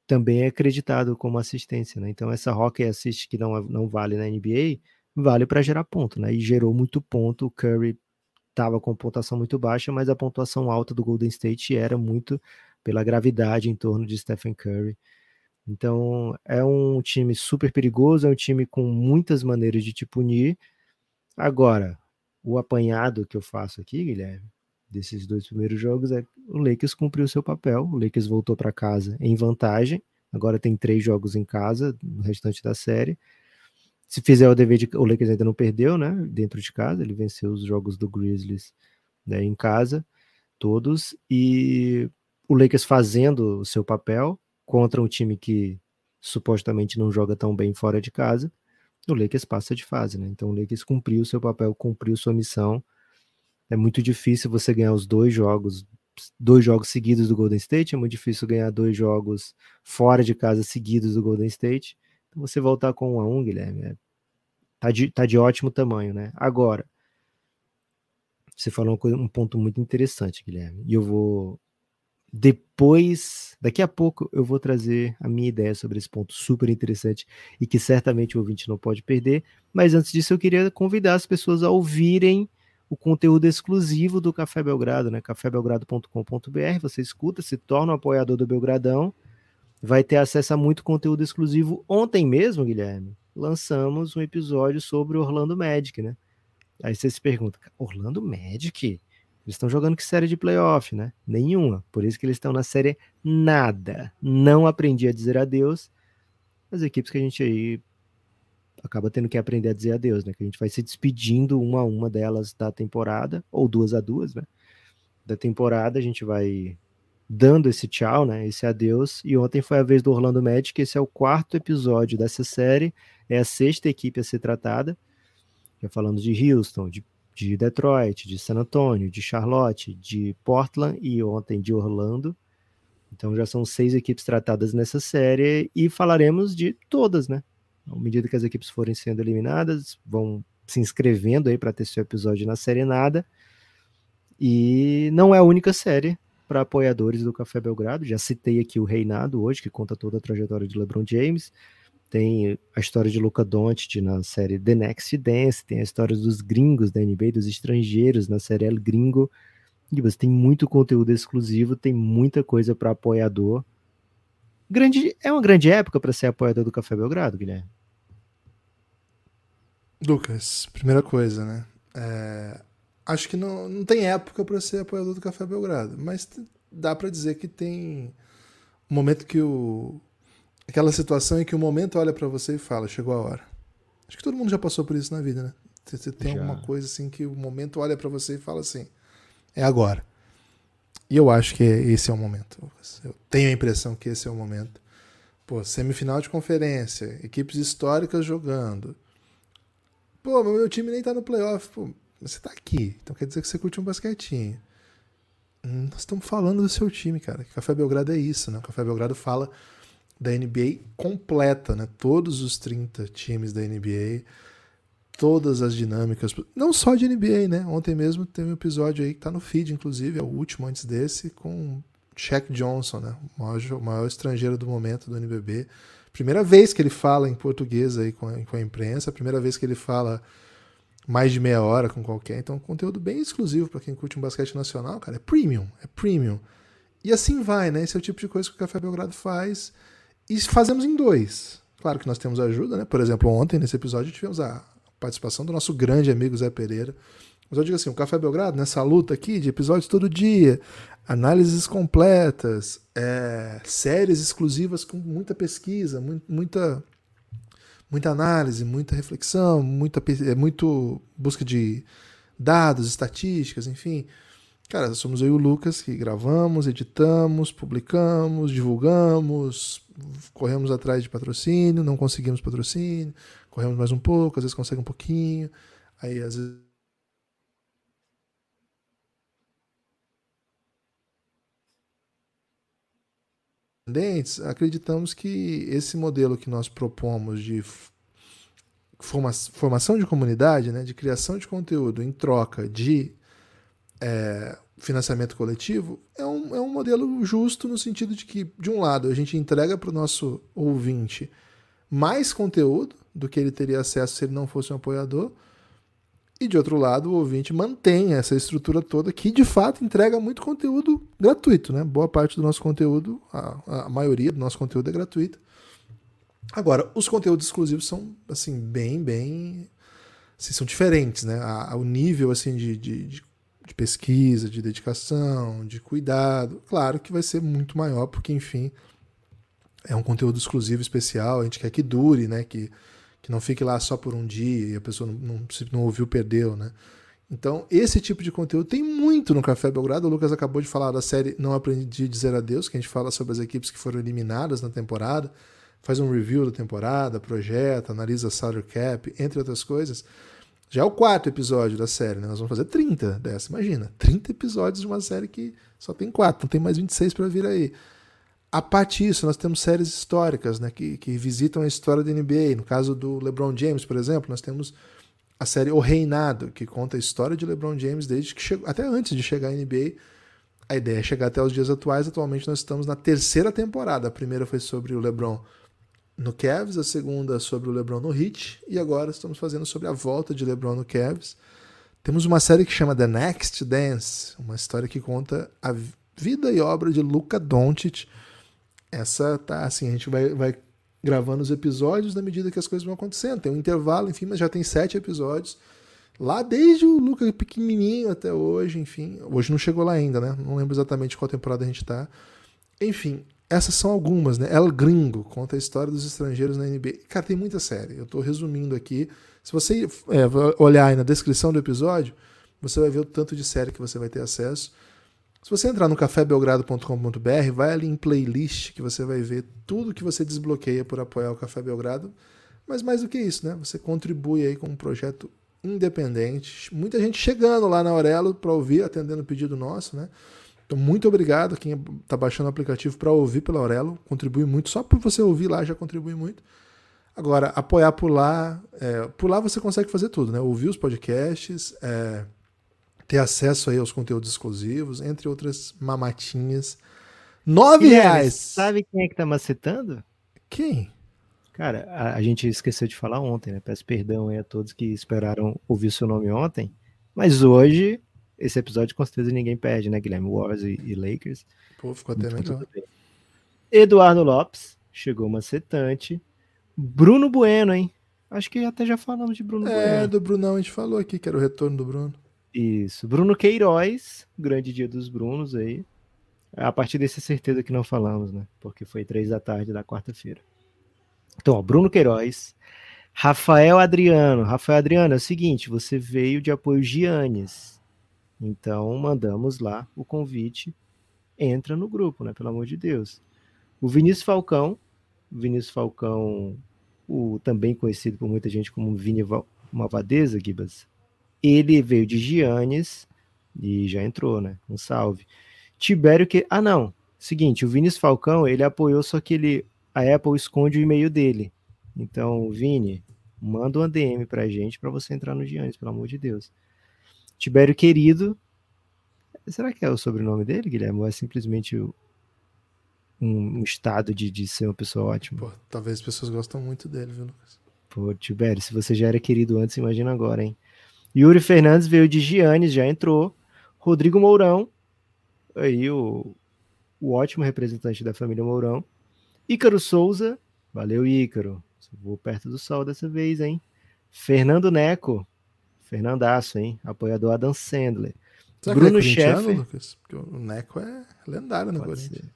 também é acreditado como assistência, né? Então essa hockey assist que não, não vale na NBA, vale para gerar ponto, né? E gerou muito ponto, o Curry estava com pontuação muito baixa, mas a pontuação alta do Golden State era muito pela gravidade em torno de Stephen Curry. Então é um time super perigoso, é um time com muitas maneiras de te punir. Agora, o apanhado que eu faço aqui, Guilherme, desses dois primeiros jogos é o Lakers cumpriu seu papel. O Lakers voltou para casa em vantagem. Agora tem três jogos em casa no restante da série. Se fizer o dever de. O Lakers ainda não perdeu, né? Dentro de casa. Ele venceu os jogos do Grizzlies né, em casa, todos. E o Lakers fazendo o seu papel contra um time que supostamente não joga tão bem fora de casa. O Lakers passa de fase, né? Então o Lakers cumpriu seu papel, cumpriu sua missão é muito difícil você ganhar os dois jogos, dois jogos seguidos do Golden State, é muito difícil ganhar dois jogos fora de casa seguidos do Golden State. Então você voltar com um a um, Guilherme, é, tá, de, tá de ótimo tamanho, né? Agora, você falou um ponto muito interessante, Guilherme, e eu vou depois, daqui a pouco, eu vou trazer a minha ideia sobre esse ponto super interessante e que certamente o ouvinte não pode perder. Mas antes disso, eu queria convidar as pessoas a ouvirem o conteúdo exclusivo do Café Belgrado, né? cafébelgrado.com.br. Você escuta, se torna um apoiador do Belgradão, vai ter acesso a muito conteúdo exclusivo. Ontem mesmo, Guilherme, lançamos um episódio sobre Orlando Magic, né? Aí você se pergunta, Orlando Magic? Eles estão jogando que série de playoff, né? Nenhuma. Por isso que eles estão na série nada. Não aprendi a dizer adeus. As equipes que a gente aí acaba tendo que aprender a dizer adeus, né? Que a gente vai se despedindo uma a uma delas da temporada, ou duas a duas, né? Da temporada, a gente vai dando esse tchau, né? Esse adeus. E ontem foi a vez do Orlando Magic, esse é o quarto episódio dessa série, é a sexta equipe a ser tratada. Já falando de Houston, de, de Detroit, de San Antonio, de Charlotte, de Portland e ontem de Orlando. Então já são seis equipes tratadas nessa série e falaremos de todas, né? À medida que as equipes forem sendo eliminadas, vão se inscrevendo aí para ter seu episódio na série nada. E não é a única série para apoiadores do Café Belgrado. Já citei aqui o Reinado hoje, que conta toda a trajetória de LeBron James. Tem a história de Luca Doncic na série The Next Dance, tem a história dos gringos da NBA, dos estrangeiros na série El Gringo. E você tem muito conteúdo exclusivo, tem muita coisa para apoiador. Grande, é uma grande época para ser apoiador do Café Belgrado, Guilherme. Lucas, primeira coisa, né? É, acho que não, não tem época para ser apoiador do Café Belgrado, mas dá para dizer que tem um momento que o aquela situação em que o momento olha para você e fala, chegou a hora. Acho que todo mundo já passou por isso na vida, né? Você tem já. alguma coisa assim que o momento olha para você e fala assim, é agora. E eu acho que esse é o momento. Eu tenho a impressão que esse é o momento. Pô, semifinal de conferência, equipes históricas jogando. Pô, meu time nem tá no playoff. Pô, você tá aqui, então quer dizer que você curte um basquetinho. Hum, nós estamos falando do seu time, cara. Café Belgrado é isso, né? O Café Belgrado fala da NBA completa, né? Todos os 30 times da NBA, todas as dinâmicas, não só de NBA, né? Ontem mesmo teve um episódio aí que tá no feed, inclusive, é o último antes desse, com Shaq Johnson, né? O maior, o maior estrangeiro do momento do NBB. Primeira vez que ele fala em português aí com a, com a imprensa, primeira vez que ele fala mais de meia hora com qualquer. Então, conteúdo bem exclusivo para quem curte um basquete nacional, cara. É premium, é premium. E assim vai, né? Esse é o tipo de coisa que o Café Belgrado faz. E fazemos em dois. Claro que nós temos ajuda, né? Por exemplo, ontem, nesse episódio, tivemos a participação do nosso grande amigo Zé Pereira. Mas eu digo assim, o Café Belgrado, nessa luta aqui de episódios todo dia, análises completas, é, séries exclusivas com muita pesquisa, muita muita análise, muita reflexão, muita é muito busca de dados, estatísticas, enfim. Cara, somos eu e o Lucas que gravamos, editamos, publicamos, divulgamos, corremos atrás de patrocínio, não conseguimos patrocínio, corremos mais um pouco, às vezes consegue um pouquinho, aí às vezes acreditamos que esse modelo que nós propomos de formação de comunidade, né, de criação de conteúdo em troca de é, financiamento coletivo, é um, é um modelo justo no sentido de que, de um lado, a gente entrega para o nosso ouvinte mais conteúdo do que ele teria acesso se ele não fosse um apoiador, e de outro lado, o ouvinte mantém essa estrutura toda que de fato entrega muito conteúdo gratuito, né? Boa parte do nosso conteúdo, a, a maioria do nosso conteúdo é gratuito. Agora, os conteúdos exclusivos são assim bem, bem, assim, são diferentes, né? A, a, o nível assim de, de, de, de pesquisa, de dedicação, de cuidado, claro que vai ser muito maior, porque enfim é um conteúdo exclusivo, especial. A gente quer que dure, né? Que que não fique lá só por um dia e a pessoa não, não, se não ouviu, perdeu, né? Então, esse tipo de conteúdo tem muito no Café Belgrado. O Lucas acabou de falar da série Não Aprendi a Dizer Adeus, que a gente fala sobre as equipes que foram eliminadas na temporada, faz um review da temporada, projeta, analisa salary cap, entre outras coisas. Já é o quarto episódio da série, né? Nós vamos fazer 30 dessa, imagina. 30 episódios de uma série que só tem quatro, não tem mais 26 para vir aí. A parte disso, nós temos séries históricas né, que, que visitam a história da NBA. No caso do LeBron James, por exemplo, nós temos a série O Reinado, que conta a história de LeBron James desde que chegou, até antes de chegar à NBA. A ideia é chegar até os dias atuais. Atualmente nós estamos na terceira temporada. A primeira foi sobre o LeBron no Cavs, a segunda sobre o LeBron no Heat e agora estamos fazendo sobre a volta de LeBron no Cavs. Temos uma série que chama The Next Dance, uma história que conta a vida e obra de Luka Doncic essa tá assim, a gente vai, vai gravando os episódios na medida que as coisas vão acontecendo. Tem um intervalo, enfim, mas já tem sete episódios. Lá desde o Luca pequenininho até hoje, enfim. Hoje não chegou lá ainda, né? Não lembro exatamente qual temporada a gente tá. Enfim, essas são algumas, né? El Gringo conta a história dos estrangeiros na NBA. Cara, tem muita série. Eu tô resumindo aqui. Se você é, olhar aí na descrição do episódio, você vai ver o tanto de série que você vai ter acesso. Se você entrar no cafébelgrado.com.br, vai ali em playlist que você vai ver tudo que você desbloqueia por apoiar o Café Belgrado. Mas mais do que isso, né? Você contribui aí com um projeto independente. Muita gente chegando lá na Aurelo para ouvir, atendendo o pedido nosso, né? Então, muito obrigado quem está baixando o aplicativo para ouvir pela Aurelo. Contribui muito. Só por você ouvir lá já contribui muito. Agora, apoiar por lá. É, por lá você consegue fazer tudo, né? Ouvir os podcasts, é, ter acesso aí aos conteúdos exclusivos, entre outras mamatinhas. Nove reais! Sabe quem é que tá macetando? Quem? Cara, a, a, gente esqueceu de falar ontem, né? Peço perdão aí a todos que esperaram ouvir seu nome ontem. Mas hoje esse episódio com certeza ninguém perde, né, Guilherme? Wars e, e Lakers. Pô, ficou até melhor. Eduardo Lopes, chegou macetante. Bruno Bueno, hein? Acho que até já falamos de Bruno é, Bueno. É, do Brunão a gente falou aqui, que era o retorno do Bruno. Isso. Bruno Queiroz, grande dia dos Brunos aí. A partir desse certeza que não falamos, né? Porque foi três da tarde da quarta-feira. Então, ó, Bruno Queiroz, Rafael Adriano. Rafael Adriano, é o seguinte, você veio de apoio Giannis. Então, mandamos lá o convite, entra no grupo, né? Pelo amor de Deus. O Vinícius Falcão, Vinícius Falcão, o também conhecido por muita gente como Vini Malvadeza, Gibas, ele veio de Giannis e já entrou, né? Um salve. Tibério que. Ah, não. Seguinte, o Vinícius Falcão, ele apoiou, só que ele. A Apple esconde o e-mail dele. Então, Vini, manda um DM pra gente para você entrar no Giannis, pelo amor de Deus. Tibério Querido. Será que é o sobrenome dele, Guilherme? Ou é simplesmente um, um estado de, de ser uma pessoa ótima? Pô, talvez as pessoas gostam muito dele, viu, Lucas? Pô, Tibério, se você já era querido antes, imagina agora, hein? Yuri Fernandes veio de Giannis, já entrou. Rodrigo Mourão, aí o, o ótimo representante da família Mourão. Ícaro Souza, valeu Ícaro. Vou perto do sol dessa vez, hein? Fernando Neco, Fernandaço, hein? Apoiador Adam Sandler. Será Bruno Scheffer. Lucas? Porque o Neco é lendário no Corinthians.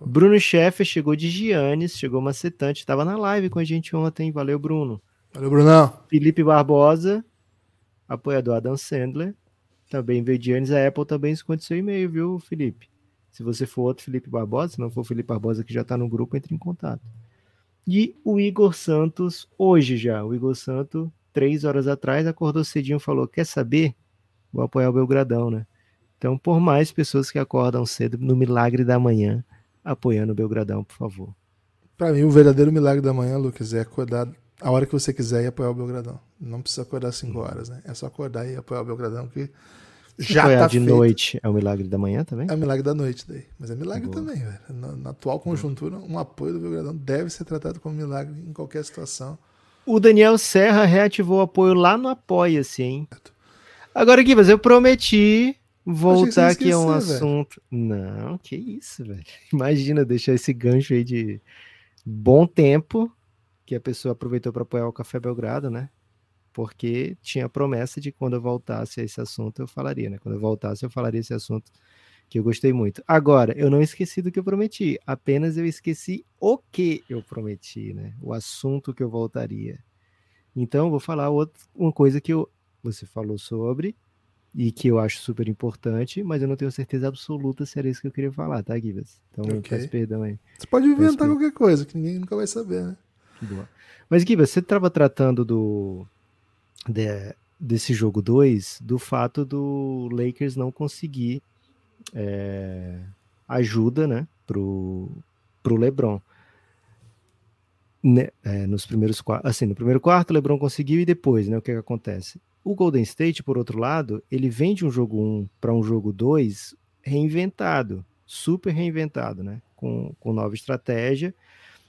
Bruno Scheffer chegou de Giannis, chegou macetante, estava na live com a gente ontem. Valeu, Bruno. Valeu, Brunão. Felipe Barbosa, apoiador Adam Sandler. Também veio de Giannis. A Apple também esconde seu e-mail, viu, Felipe? Se você for outro Felipe Barbosa, se não for Felipe Barbosa que já está no grupo, entre em contato. E o Igor Santos, hoje já, o Igor Santos três horas atrás, acordou cedinho e falou: Quer saber? Vou apoiar o Belgradão, né? Então, por mais pessoas que acordam cedo no milagre da manhã, apoiando o Belgradão, por favor. Para mim, o verdadeiro milagre da manhã, Lucas, é acordar a hora que você quiser e apoiar o Belgradão. Não precisa acordar 5 horas, né? É só acordar e apoiar o Belgradão que já apoiar tá de feito. noite é o milagre da manhã também? É o milagre da noite daí. Mas é milagre Boa. também, velho. Na, na, atual conjuntura, um apoio do Belgradão deve ser tratado como milagre em qualquer situação. O Daniel Serra reativou o apoio lá no Apoia-se, hein? Agora, Guivas, eu prometi voltar aqui a um assunto. Não, que isso, velho. [laughs] Imagina deixar esse gancho aí de bom tempo que a pessoa aproveitou para apoiar o Café Belgrado, né? Porque tinha a promessa de quando eu voltasse a esse assunto eu falaria, né? Quando eu voltasse eu falaria esse assunto que eu gostei muito. Agora, eu não esqueci do que eu prometi, apenas eu esqueci o que eu prometi, né? O assunto que eu voltaria. Então, vou falar outra, uma coisa que eu, você falou sobre e que eu acho super importante, mas eu não tenho certeza absoluta se era isso que eu queria falar, tá, Givas? Então, okay. peço perdão aí. Você pode inventar qualquer coisa, que ninguém nunca vai saber, né? Boa. Mas, Givas, você estava tratando do de, desse jogo 2 do fato do Lakers não conseguir é, ajuda né, pro, pro LeBron. Ne, é, nos primeiros assim, no primeiro quarto, o LeBron conseguiu e depois, né, o que, que acontece? O Golden State, por outro lado, ele vem de um jogo 1 para um jogo 2 reinventado, super reinventado, né, com, com nova estratégia,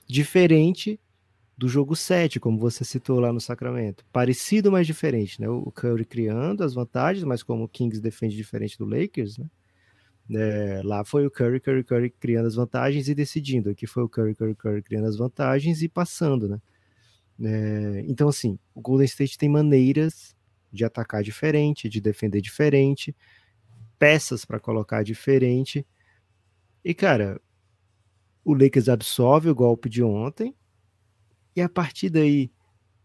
diferente do jogo 7, como você citou lá no Sacramento. Parecido, mas diferente, né? O Curry criando as vantagens, mas como o Kings defende diferente do Lakers, né? É, lá foi o Curry, Curry, Curry criando as vantagens e decidindo. Aqui foi o Curry, Curry, Curry criando as vantagens e passando, né? É, então, assim, o Golden State tem maneiras de atacar diferente, de defender diferente, peças para colocar diferente. E, cara, o Lakers absorve o golpe de ontem e a partir daí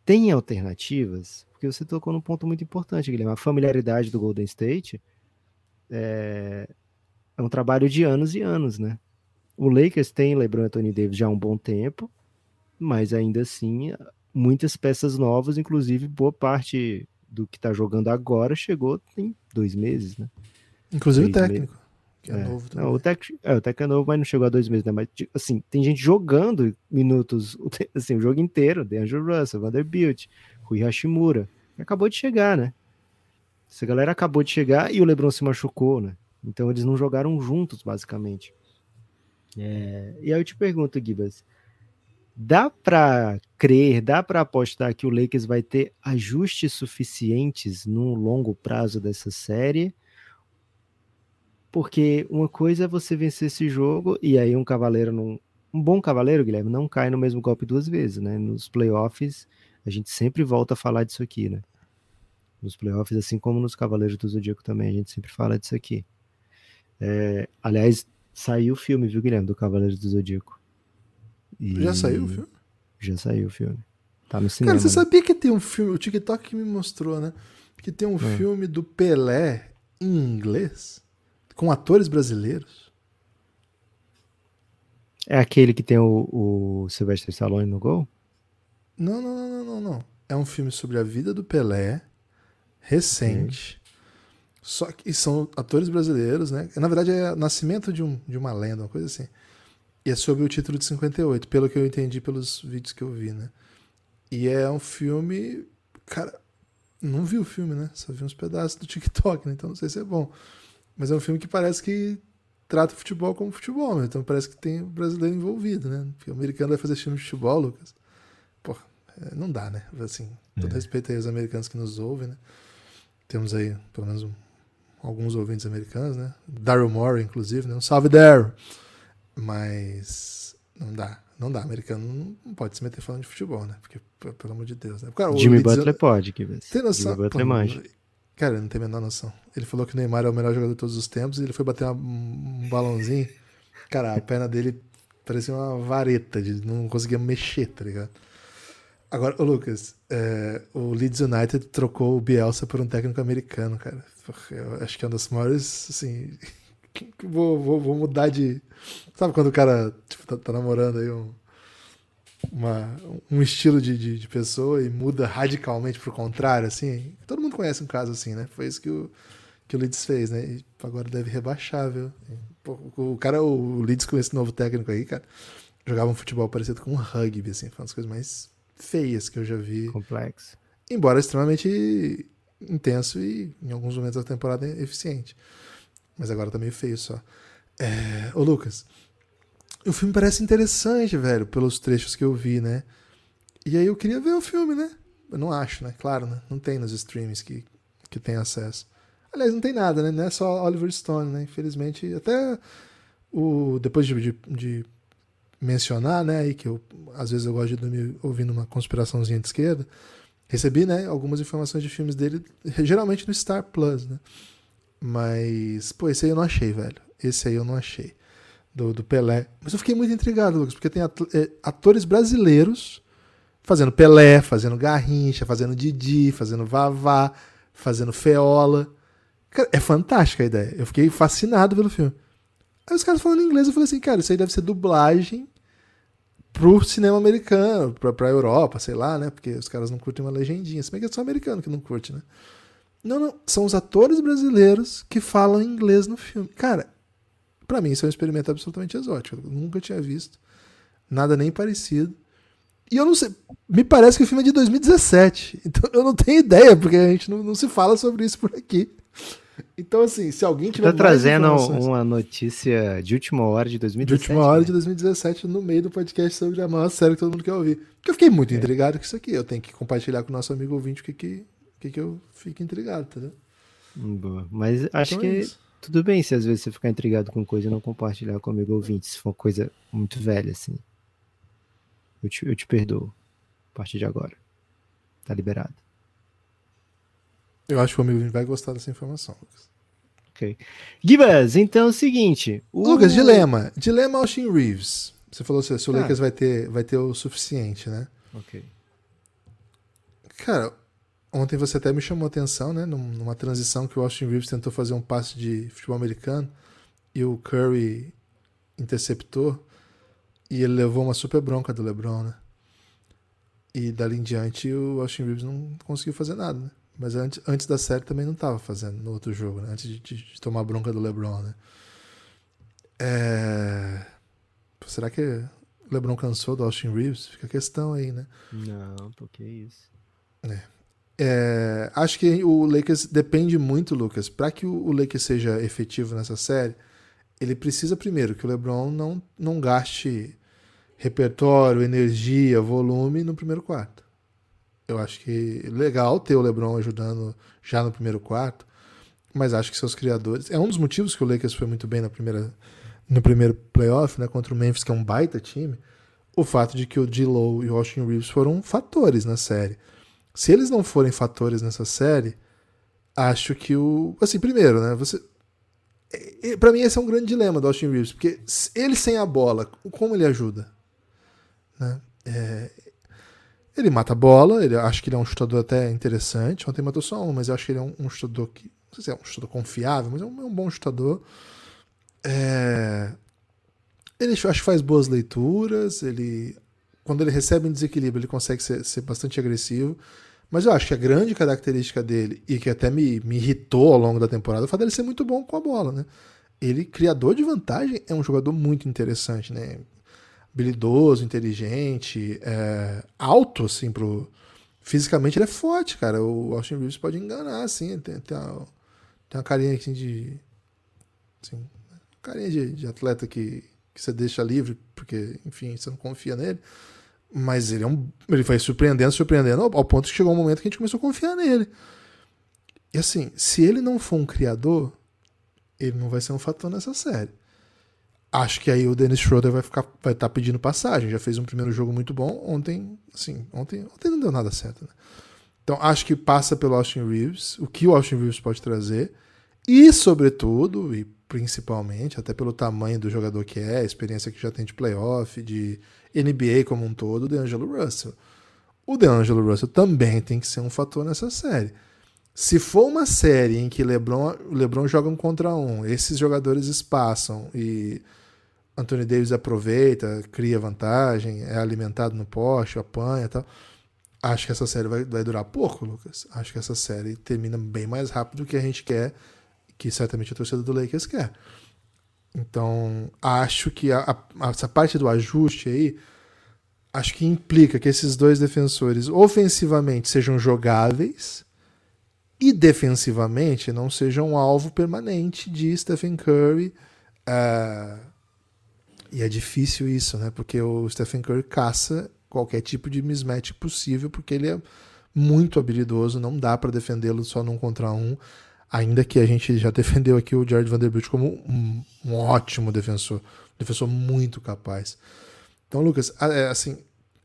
tem alternativas, porque você tocou num ponto muito importante, Guilherme. A familiaridade do Golden State é, é um trabalho de anos e anos, né? O Lakers tem LeBron e Anthony Davis já há um bom tempo, mas ainda assim, muitas peças novas, inclusive boa parte do que está jogando agora chegou tem dois meses, né? Inclusive o técnico. Que é, É. novo também. Não, o Tech, é, o Tech é novo, mas não chegou a dois meses, né? Mas, assim, tem gente jogando minutos, [laughs] assim, o jogo inteiro. DeAngelo Russell, Vanderbilt, Rui Hashimura. Acabou de chegar, né? Essa galera acabou de chegar e o LeBron se machucou, né? Então eles não jogaram juntos, basicamente. É, e aí eu te pergunto, Gibas, dá pra crer, dá pra apostar que o Lakers vai ter ajustes suficientes no longo prazo dessa série? Porque uma coisa é você vencer esse jogo e aí um cavaleiro não. Um bom cavaleiro, Guilherme, não cai no mesmo golpe duas vezes, né? Nos playoffs, a gente sempre volta a falar disso aqui, né? Nos playoffs, assim como nos Cavaleiros do Zodíaco também, a gente sempre fala disso aqui. É, aliás, saiu o filme, viu, Guilherme, do Cavaleiros do Zodíaco. E- Já saiu o filme? Já saiu o filme. Tá no cinema. Cara, você né? sabia que tem um filme, o TikTok que me mostrou, né? Que tem um É. filme do Pelé em inglês, com atores brasileiros. É aquele que tem o, o Sylvester Stallone no gol? Não, não, não, não, não. É um filme sobre a vida do Pelé, recente. Só que são atores brasileiros, né? Na verdade é nascimento de, um, de uma lenda, uma coisa assim. E é sobre o título de 58, pelo que eu entendi pelos vídeos que eu vi, né? E é um filme. Cara, não vi o filme, né? Só vi uns pedaços do TikTok, né? Então não sei se é bom. Mas é um filme que parece que trata o futebol como futebol, né? Então parece que tem o brasileiro envolvido, né? Porque o americano vai fazer filme de futebol, Lucas. Pô, é, não dá, né? Assim, todo respeito aí aos americanos que nos ouvem, né? Temos aí, pelo menos, um- alguns ouvintes americanos, né? Daryl Morey, inclusive, né? Um salve, Daryl! Mas não dá, não dá. Americano não, pode se meter falando de futebol, né? Porque, pelo amor de Deus, né? Cara, Jimmy Butler pode, Gibas. Tem noção? Jimmy Butler manja. Cara, não tem a menor noção. Ele falou que o Neymar é o melhor jogador de todos os tempos e ele foi bater uma- um balãozinho. Cara, a perna dele parecia uma vareta, de não conseguia mexer, tá ligado? Agora, ô Lucas, é, o Leeds United trocou o Bielsa por um técnico americano, cara. Eu acho que é uma das maiores, assim. [laughs] Vou, vou, vou mudar de. Sabe quando o cara tipo, tá, tá namorando aí um, uma- um estilo de, de, de pessoa e muda radicalmente pro contrário, assim? Todo mundo conhece um caso assim, né? Foi isso que o, que o Leeds fez, né? E agora deve rebaixar, viu? Pô, o cara, o Leeds com esse novo técnico aí, cara, jogava um futebol parecido com um rugby, assim. Foi uma das coisas mais feias que eu já vi. Complexo. Embora extremamente intenso e, em alguns momentos da temporada, eficiente. Mas agora tá meio feio só. É... Ô, Lucas, o filme parece interessante, velho, pelos trechos que eu vi, né? E aí eu queria ver o filme, né? Eu não acho, né? Claro, né? Não tem nos streams que, que tem acesso. Aliás, não tem nada, né? Não é só Oliver Stone, né? Infelizmente, até o depois de, de, de mencionar, né, aí que eu às vezes eu gosto de dormir ouvindo uma conspiraçãozinha de esquerda, recebi, né, algumas informações de filmes dele, geralmente no Star Plus, né? Mas, pô, esse aí eu não achei, velho. Esse aí eu não achei. Do, do Pelé. Mas eu fiquei muito intrigado, Lucas, porque tem eh, atores brasileiros fazendo Pelé, fazendo Garrincha, fazendo Didi, fazendo Vavá, fazendo Feola. Cara, é fantástica a ideia. Eu fiquei fascinado pelo filme. Aí os caras falando inglês, eu falei assim, cara, isso aí deve ser dublagem pro cinema americano, pra, pra Europa, sei lá, né? Porque os caras não curtem uma legendinha. Se bem que é só americano que não curte, né? Não, não. São os atores brasileiros que falam inglês no filme. Cara, pra mim isso é um experimento absolutamente exótico. Eu nunca tinha visto. Nada nem parecido. E eu não sei. Me parece que o filme é de 2017. [laughs] Então eu não tenho ideia, porque a gente não, não se fala sobre isso por aqui. Então, assim, se alguém tiver. Tá trazendo uma notícia de última hora de de 2017. última hora né? de 2017 no meio do podcast sobre a maior série que todo mundo quer ouvir. Porque eu fiquei muito É. intrigado com isso aqui. Eu tenho que compartilhar com o nosso amigo ouvinte o que, que, que, que eu fico intrigado, entendeu? Hum, Boa. Mas acho Então é que isso. Tudo bem se às vezes você ficar intrigado com coisa e não compartilhar comigo ouvinte, se for coisa muito velha, assim. Eu te, eu te perdoo. A partir de agora. Tá liberado. Eu acho que o amigo vai gostar dessa informação, Lucas. Ok. Gibas, então é o seguinte. o- Lucas, dilema. Dilema Austin Reeves. Você falou se, se o Tá. Lakers vai ter, vai ter o suficiente, né? Ok. Cara, ontem você até me chamou a atenção, né? num- Numa transição que o Austin Reeves tentou fazer um passe de futebol americano e o Curry interceptou e ele levou uma super bronca do LeBron, né? E dali em diante o Austin Reeves não conseguiu fazer nada, né? Mas antes, antes da série também não estava fazendo no outro jogo, né? Antes de, de- tomar bronca do LeBron, né? É... Será que o LeBron cansou do Austin Reeves? Fica a questão aí, né? Não, porque isso. É. É, acho que o Lakers depende muito, Lucas. Para que o Lakers seja efetivo nessa série, ele precisa primeiro que o LeBron não, não gaste repertório, energia, volume no primeiro quarto. Eu acho que legal ter o LeBron ajudando já no primeiro quarto, mas acho que seus criadores. É um dos motivos que o Lakers foi muito bem na primeira, no primeiro playoff, né, contra o Memphis, que é um baita time. O fato de que o D-Low e o Austin Reeves foram fatores na série. Se eles não forem fatores nessa série, acho que o. Assim, primeiro, né? Você. Para mim, esse é um grande dilema do Austin Reeves, porque ele sem a bola, como ele ajuda? Né? É... Ele mata a bola, ele, acho que ele é um chutador até interessante. Ontem matou só um, mas eu acho que ele é um, um chutador que. Não sei se é um chutador confiável, mas é um, é um bom chutador. É... Ele acho que faz boas leituras, ele. Quando ele recebe um desequilíbrio, ele consegue ser, ser bastante agressivo. Mas eu acho que a grande característica dele, e que até me, me irritou ao longo da temporada, fato dele ser muito bom com a bola, né? Ele, criador de vantagem, é um jogador muito interessante, né? Habilidoso, inteligente, é, alto, assim, pro. Fisicamente ele é forte, cara. O Austin Reeves pode enganar, assim. Tem, tem, uma, tem uma carinha assim de. Assim, carinha de, de atleta que, que você deixa livre, porque, enfim, você não confia nele. Mas ele, é um, ele foi surpreendendo, surpreendendo, ao, ponto que chegou um momento que a gente começou a confiar nele. E assim, se ele não for um criador, ele não vai ser um fator nessa série. Acho que aí o Dennis Schroeder vai ficar, vai estar tá pedindo passagem. Já fez um primeiro jogo muito bom. Ontem, assim, ontem, ontem não deu nada certo. Né? Então acho que passa pelo Austin Reeves, o que o Austin Reeves pode trazer. E, sobretudo, e principalmente, até pelo tamanho do jogador que é, a experiência que já tem de playoff, de NBA como um todo, o DeAngelo Russell. O DeAngelo Russell também tem que ser um fator nessa série. Se for uma série em que LeBron, LeBron joga um contra um, esses jogadores espaçam e Anthony Davis aproveita, cria vantagem, é alimentado no poste, apanha e tal. Acho que essa série vai, vai durar pouco, Lucas. Acho que essa série termina bem mais rápido do que a gente quer, que certamente a torcida do Lakers quer. Então, acho que a, a, essa parte do ajuste aí, acho que implica que esses dois defensores ofensivamente sejam jogáveis e defensivamente não sejam alvo permanente de Stephen Curry. Uh, e é difícil isso, né? Porque o Stephen Curry caça qualquer tipo de mismatch possível, porque ele é muito habilidoso, não dá para defendê-lo só num contra um. Ainda que a gente já defendeu aqui o Jared Vanderbilt como um, um ótimo defensor, um defensor muito capaz. Então, Lucas, é, assim,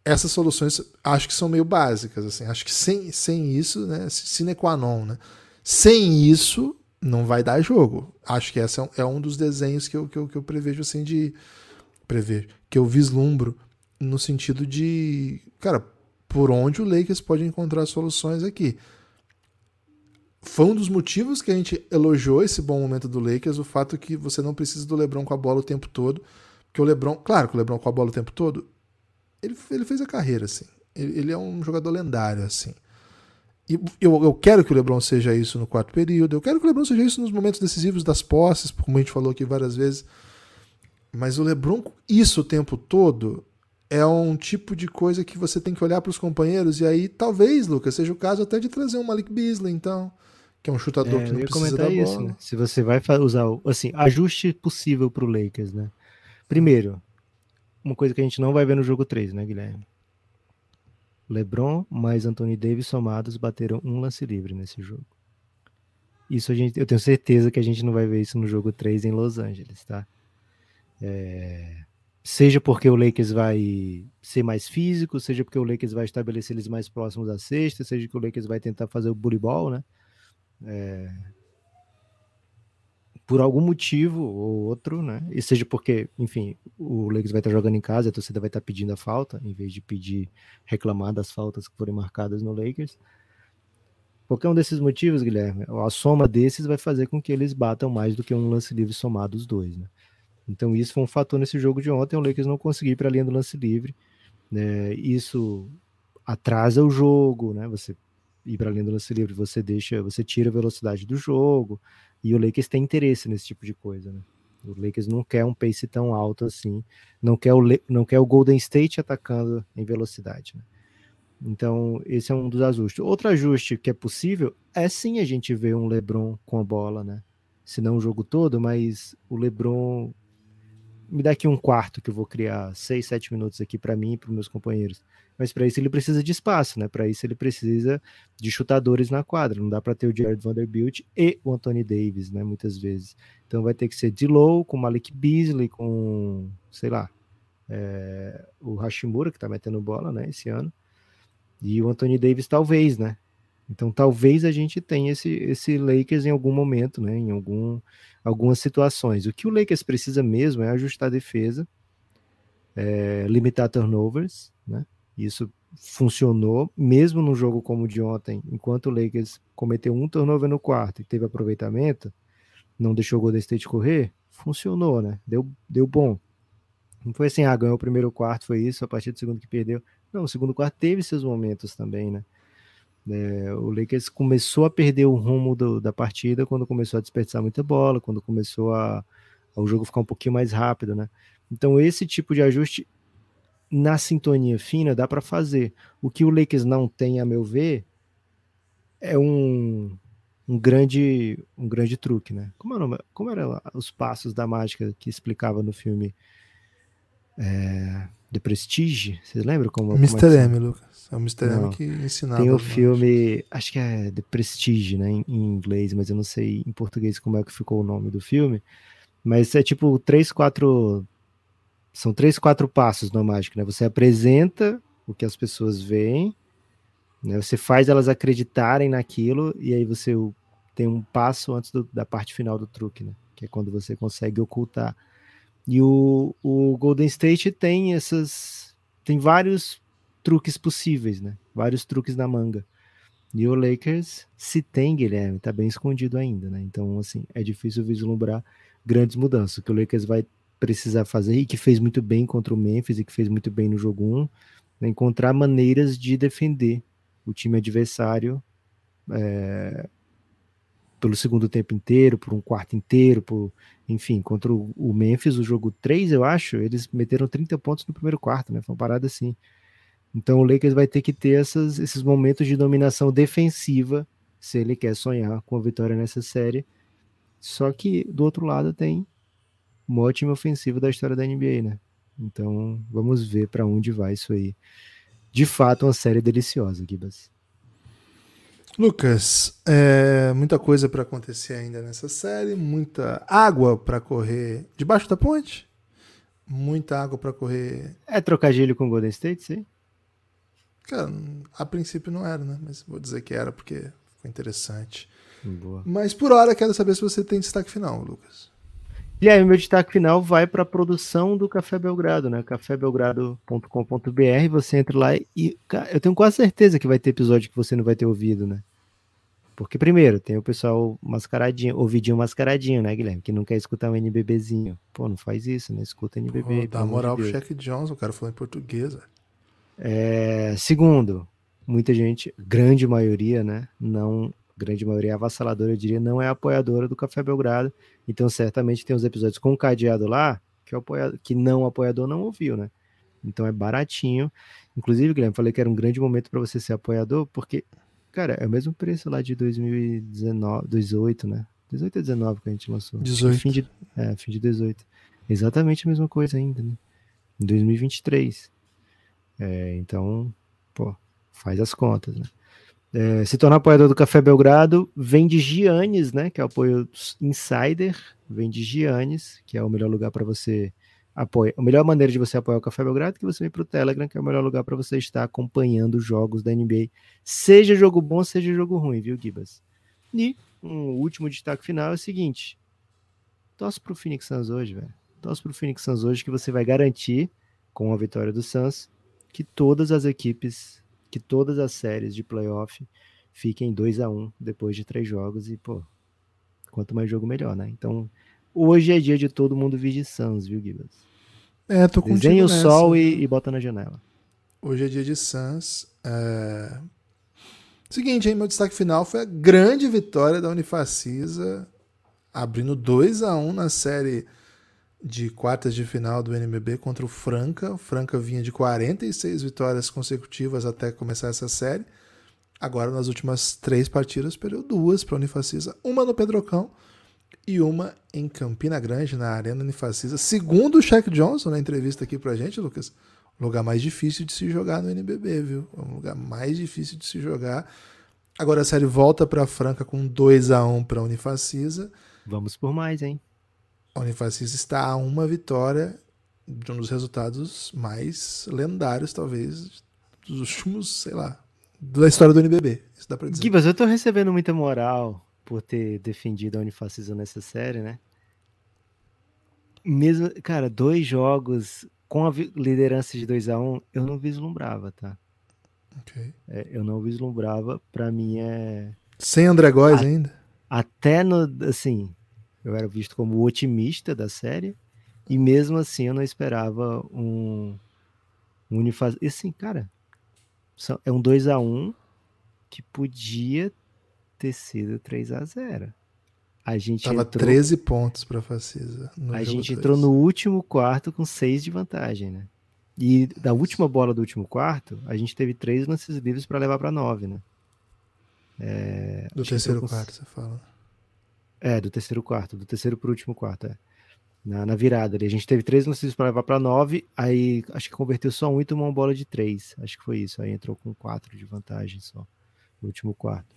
essas soluções acho que são meio básicas, assim, acho que sem, sem isso, né, sine qua non, né, sem isso não vai dar jogo. Acho que esse é um, é um dos desenhos que eu, que eu, que eu prevejo, assim, de prevejo, que eu vislumbro no sentido de, cara, por onde o Lakers pode encontrar soluções aqui foi um dos motivos que a gente elogiou esse bom momento do Lakers, o fato que você não precisa do LeBron com a bola o tempo todo, porque o LeBron, claro que o LeBron com a bola o tempo todo, ele, ele fez a carreira assim. Ele, ele é um jogador lendário assim. E eu, eu quero que o LeBron seja isso no quarto período, eu quero que o LeBron seja isso nos momentos decisivos das posses, como a gente falou aqui várias vezes. Mas o LeBron isso o tempo todo é um tipo de coisa que você tem que olhar para os companheiros e aí talvez, Lucas, seja o caso até de trazer um Malik Beasley, então que é um chutador é, que não precisa da isso, bola. Né? Se você vai usar, assim, ajuste possível para o Lakers, né? Primeiro, uma coisa que a gente não vai ver no jogo 3, né, Guilherme? LeBron mais Anthony Davis somados bateram um lance livre nesse jogo. Isso a gente, eu tenho certeza que a gente não vai ver isso no jogo 3 em Los Angeles, tá? É, seja porque o Lakers vai ser mais físico, seja porque o Lakers vai estabelecer eles mais próximos da sexta, seja que o Lakers vai tentar fazer o bully ball, né? É, por algum motivo ou outro, né? E seja porque, enfim, o Lakers vai estar jogando em casa, a torcida vai estar pedindo a falta, em vez de pedir, reclamar das faltas que forem marcadas no Lakers. Qualquer um desses motivos, Guilherme, a soma desses vai fazer com que eles batam mais do que um lance livre somado os dois, né? Então isso foi um fator nesse jogo de ontem, o Lakers não conseguiu ir para a linha do lance livre, né? Isso atrasa o jogo, né? Você ir para além do lance livre, você deixa, você tira a velocidade do jogo, e o Lakers tem interesse nesse tipo de coisa, né? O Lakers não quer um pace tão alto assim, não quer o, não quer o Golden State atacando em velocidade. Né? Então, esse é um dos ajustes. Outro ajuste que é possível é sim a gente ver um LeBron com a bola, né? Se não o jogo todo, mas o LeBron me dá aqui um quarto que eu vou criar seis, sete minutos aqui para mim e para meus companheiros. Mas para isso ele precisa de espaço, né? Para isso ele precisa de chutadores na quadra. Não dá para ter o Jared Vanderbilt e o Anthony Davis, né? Muitas vezes. Então vai ter que ser Low com Malik Beasley, com, sei lá, é, o Hashimura, que tá metendo bola, né? Esse ano. E o Anthony Davis, talvez, né? Então talvez a gente tenha esse, esse Lakers em algum momento, né? Em algum, algumas situações. O que o Lakers precisa mesmo é ajustar a defesa, é, limitar turnovers, né? Isso funcionou, mesmo no jogo como o de ontem, enquanto o Lakers cometeu um turnover no quarto e teve aproveitamento, não deixou o Golden State correr, funcionou, né? Deu, deu bom. Não foi assim, ah, ganhou o primeiro quarto, foi isso, a partir do segundo que perdeu. Não, o segundo quarto teve seus momentos também, né? É, o Lakers começou a perder o rumo do, da partida quando começou a desperdiçar muita bola, quando começou a, a, o jogo ficar um pouquinho mais rápido, né? Então esse tipo de ajuste na sintonia fina dá para fazer. O que o Lakers não tem, a meu ver, é um, um grande um grande truque, né? Como, era, como eram os passos da mágica que explicava no filme é, The Prestige? Vocês lembram como? Mr. Como é M, Lucas. É o Mr. Não. M que ensinava. Tem o filme, acho que é The Prestige, né, em, em, inglês, mas eu não sei em português como é que ficou o nome do filme. Mas é tipo três, quatro. São três, quatro passos no mágico, né? Você apresenta o que as pessoas veem, né? Você faz elas acreditarem naquilo e aí você tem um passo antes do, da parte final do truque, né? Que é quando você consegue ocultar. E o, o Golden State tem essas. Tem vários truques possíveis, né? Vários truques na manga. E o Lakers, se tem, Guilherme, tá bem escondido ainda, né? Então, assim, é difícil vislumbrar grandes mudanças. O que o Lakers vai precisar fazer, e que fez muito bem contra o Memphis, e que fez muito bem no jogo 1, é encontrar maneiras de defender o time adversário é, pelo segundo tempo inteiro, por um quarto inteiro, por, enfim, contra o, o Memphis, o jogo 3, eu acho, eles meteram 30 pontos no primeiro quarto, né? Foi uma parada assim. Então o Lakers vai ter que ter essas, esses momentos de dominação defensiva se ele quer sonhar com a vitória nessa série. Só que do outro lado tem uma ótima ofensiva da história da NBA, né? Então vamos ver para onde vai isso aí. De fato, uma série deliciosa, Gibas. Lucas, é, muita coisa para acontecer ainda nessa série, muita água para correr debaixo da ponte, muita água para correr. É trocadilho com o Golden State, sim? Cara, a princípio não era, né? Mas vou dizer que era porque ficou interessante. Boa. Mas por hora quero saber se você tem destaque final, Lucas. E aí, meu destaque final vai para a produção do Café Belgrado, né? cafébelgrado.com.br. Você entra lá e eu tenho quase certeza que vai ter episódio que você não vai ter ouvido, né? Porque, primeiro, tem o pessoal mascaradinho, ouvidinho mascaradinho, né, Guilherme? Que não quer escutar um NBBzinho. Pô, não faz isso, né? Escuta NBB. Pô, dá moral pro Shaq Jones, o cara falou em português. É, segundo, muita gente, grande maioria, né? Não, grande maioria avassaladora, eu diria, não é apoiadora do Café Belgrado. Então, certamente tem os episódios com cadeado lá que, o apoiador, que não apoiador não ouviu, né? Então é baratinho. Inclusive, Guilherme, falei que era um grande momento para você ser apoiador, porque, cara, é o mesmo preço lá de 2019, 18, né? 18 a 19 que a gente lançou. 18. Fim de, é, fim de 18. Exatamente a mesma coisa ainda, né? Em 2023. É, então, pô, faz as contas, né? É, se tornar apoiador do Café Belgrado, vem de Giannis, né? Que é o apoio insider, vem de Giannis, que é o melhor lugar para você apoiar. A melhor maneira de você apoiar o Café Belgrado é que você vem para o Telegram, que é o melhor lugar para você estar acompanhando os jogos da NBA, seja jogo bom, seja jogo ruim, viu, Gibas? E um último destaque final é o seguinte: torce pro Phoenix Suns hoje, velho. Torce pro Phoenix Suns hoje que você vai garantir, com a vitória do Suns, que todas as equipes, que todas as séries de playoff fiquem 2 a 1 um depois de três jogos e, pô, quanto mais jogo melhor, né? Então, hoje é dia de todo mundo vir de Suns, viu, Gibas? É, tô contigo Desenha o nessa. sol e, e bota na janela. Hoje é dia de Suns. É... Seguinte, aí, meu destaque final foi a grande vitória da Unifacisa, abrindo 2 a 1 na série de quartas de final do NBB contra o Franca. O Franca vinha de 46 vitórias consecutivas até começar essa série. Agora, nas últimas três partidas, perdeu duas para a Unifacisa. Uma no Pedrocão e uma em Campina Grande, na Arena Unifacisa. Segundo o Shaq Johnson, na entrevista aqui pra gente, Lucas, lugar mais difícil de se jogar no NBB, viu? É um lugar mais difícil de se jogar. Agora a série volta para Franca com 2 a 1 para a Unifacisa. Vamos por mais, hein? A Unifacisa está a uma vitória de um dos resultados mais lendários, talvez, dos últimos, sei lá, da história do NBB. Isso dá pra dizer. Gibas, eu tô recebendo muita moral por ter defendido a Unifacisa nessa série, né? Mesmo, cara, dois jogos com a liderança de 2 a 1 um, eu não vislumbrava, tá? Okay. É, eu não vislumbrava, para mim é. Sem André Góes ainda? Até no. Assim, eu era visto como o otimista da série, e mesmo assim eu não esperava um. Um Unifaz... E assim, cara, é um 2 a 1 um que podia ter sido 3 a 0 a gente Tava entrou... 13 pontos para Facisa. A gente entrou no último quarto com 6 de vantagem, né? E da última bola do último quarto, a gente teve três lances livres para levar para 9, né? É... do terceiro quarto, você fala. É, do terceiro quarto, do terceiro para o último quarto, é. Na, na, virada ali. A gente teve três lances para levar para 9, aí acho que converteu só um e tomou uma bola de três. Acho que foi isso. Aí entrou com quatro de vantagem só no último quarto.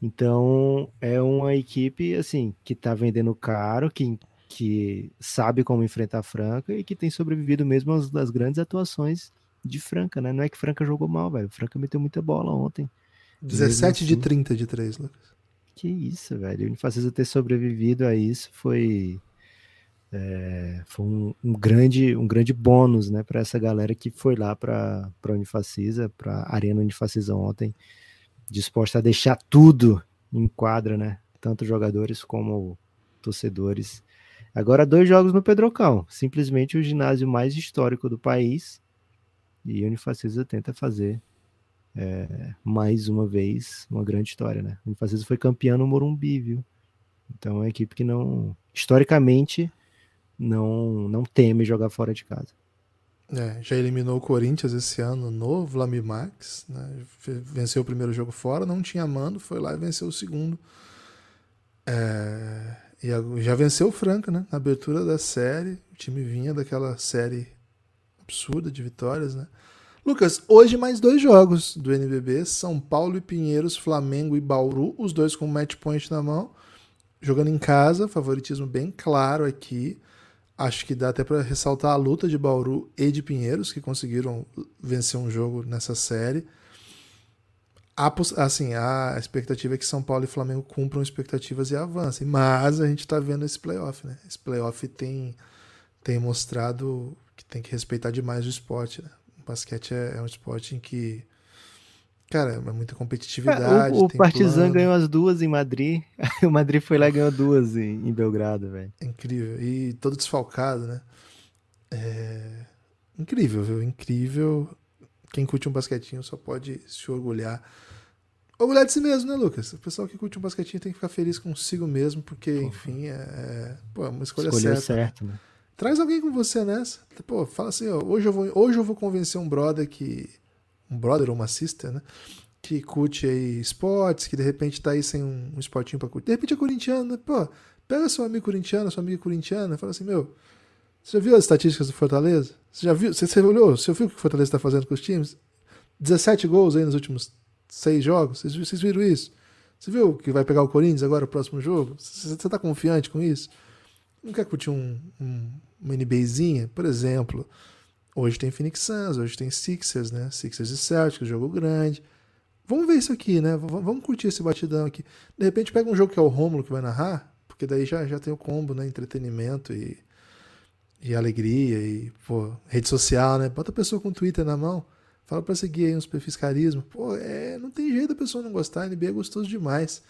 Então, é uma equipe assim que está vendendo caro, que, que sabe como enfrentar a Franca e que tem sobrevivido mesmo às das grandes atuações de Franca, né? Não é que Franca jogou mal, velho. Franca meteu muita bola ontem. 17 assim, de 30 de 3, Lucas. Que isso, velho. O Unifacisa ter sobrevivido a isso foi é, foi um, um, grande um grande bônus, né, para essa galera que foi lá para para Unifacisa, para Arena Unifacisa ontem disposta a deixar tudo em quadra, né? Tanto jogadores como torcedores. Agora, dois jogos no Pedrocão. Simplesmente o ginásio mais histórico do país. E a Unifacisa tenta fazer é, mais uma vez uma grande história, né? A Unifacisa foi campeã no Morumbi, viu? Então é uma equipe que não, historicamente, não, não teme jogar fora de casa. É, já eliminou o Corinthians esse ano no Vlamimax, né? venceu o primeiro jogo fora, não tinha mando, foi lá e venceu o segundo. É, e já venceu o Franca, né? Na abertura da série, o time vinha daquela série absurda de vitórias, né? Lucas, hoje mais dois jogos do NBB, São Paulo e Pinheiros, Flamengo e Bauru, os dois com match point na mão, jogando em casa, favoritismo bem claro aqui. Acho que dá até para ressaltar a luta de Bauru e de Pinheiros, que conseguiram vencer um jogo nessa série. A, assim, a expectativa é que São Paulo e Flamengo cumpram expectativas e avancem, mas a gente está vendo esse playoff, né? Esse playoff tem, tem mostrado que tem que respeitar demais o esporte. Né? Basquete é, é um esporte em que Cara, é muita competitividade. É, o, o Partizan ganhou as duas em Madrid. [laughs] o Madrid foi lá e ganhou duas em, em Belgrado, velho. Incrível. E todo desfalcado, né? É... Incrível, viu? Incrível. Quem curte um basquetinho só pode se orgulhar. Orgulhar de si mesmo, né, Lucas? O pessoal que curte um basquetinho tem que ficar feliz consigo mesmo, porque, enfim, é, é, pô, é uma escolha Escolheu certa. certo, né? Traz alguém com você nessa. Pô, fala assim, ó, hoje eu vou, hoje eu vou convencer um brother que um brother ou uma sister, né? Que curte aí esportes, que de repente tá aí sem um, um esportinho pra curtir. De repente é corintiano, né? Pô, pega seu amigo corintiano, sua amiga corintiana, fala assim, meu, você já viu as estatísticas do Fortaleza? Você já viu? Você, você olhou? Você viu o que o Fortaleza tá fazendo com os times? 17 gols aí nos últimos seis jogos. Vocês, vocês viram isso? Você viu que vai pegar o Corinthians agora, o próximo jogo? Você, você tá confiante com isso? Não quer curtir um, um, uma NBAzinha? Por exemplo, Hoje tem Phoenix Suns, hoje tem Sixers, né? Sixers e Celtics, jogo grande. Vamos ver isso aqui, né? Vamos curtir esse batidão aqui. De repente pega um jogo que é o Rômulo que vai narrar, porque daí já, já tem o combo, né? Entretenimento e, e alegria e, pô, rede social, né? Bota a pessoa com Twitter na mão, fala pra seguir aí uns perfis carisma. Pô, é, não tem jeito a pessoa não gostar, NBA é gostoso demais.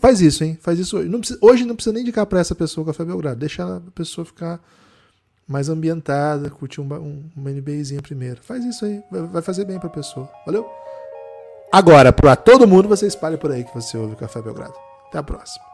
Faz isso, hein? Faz isso hoje. Não precisa, hoje não precisa nem indicar pra essa pessoa o Café Belgrado. Deixa a pessoa ficar mais ambientada, curtir um, um, uma NBAzinha primeiro. Faz isso aí, vai fazer bem pra pessoa. Valeu? Agora, para todo mundo, você espalha por aí que você ouve o Café Belgrado. Até a próxima.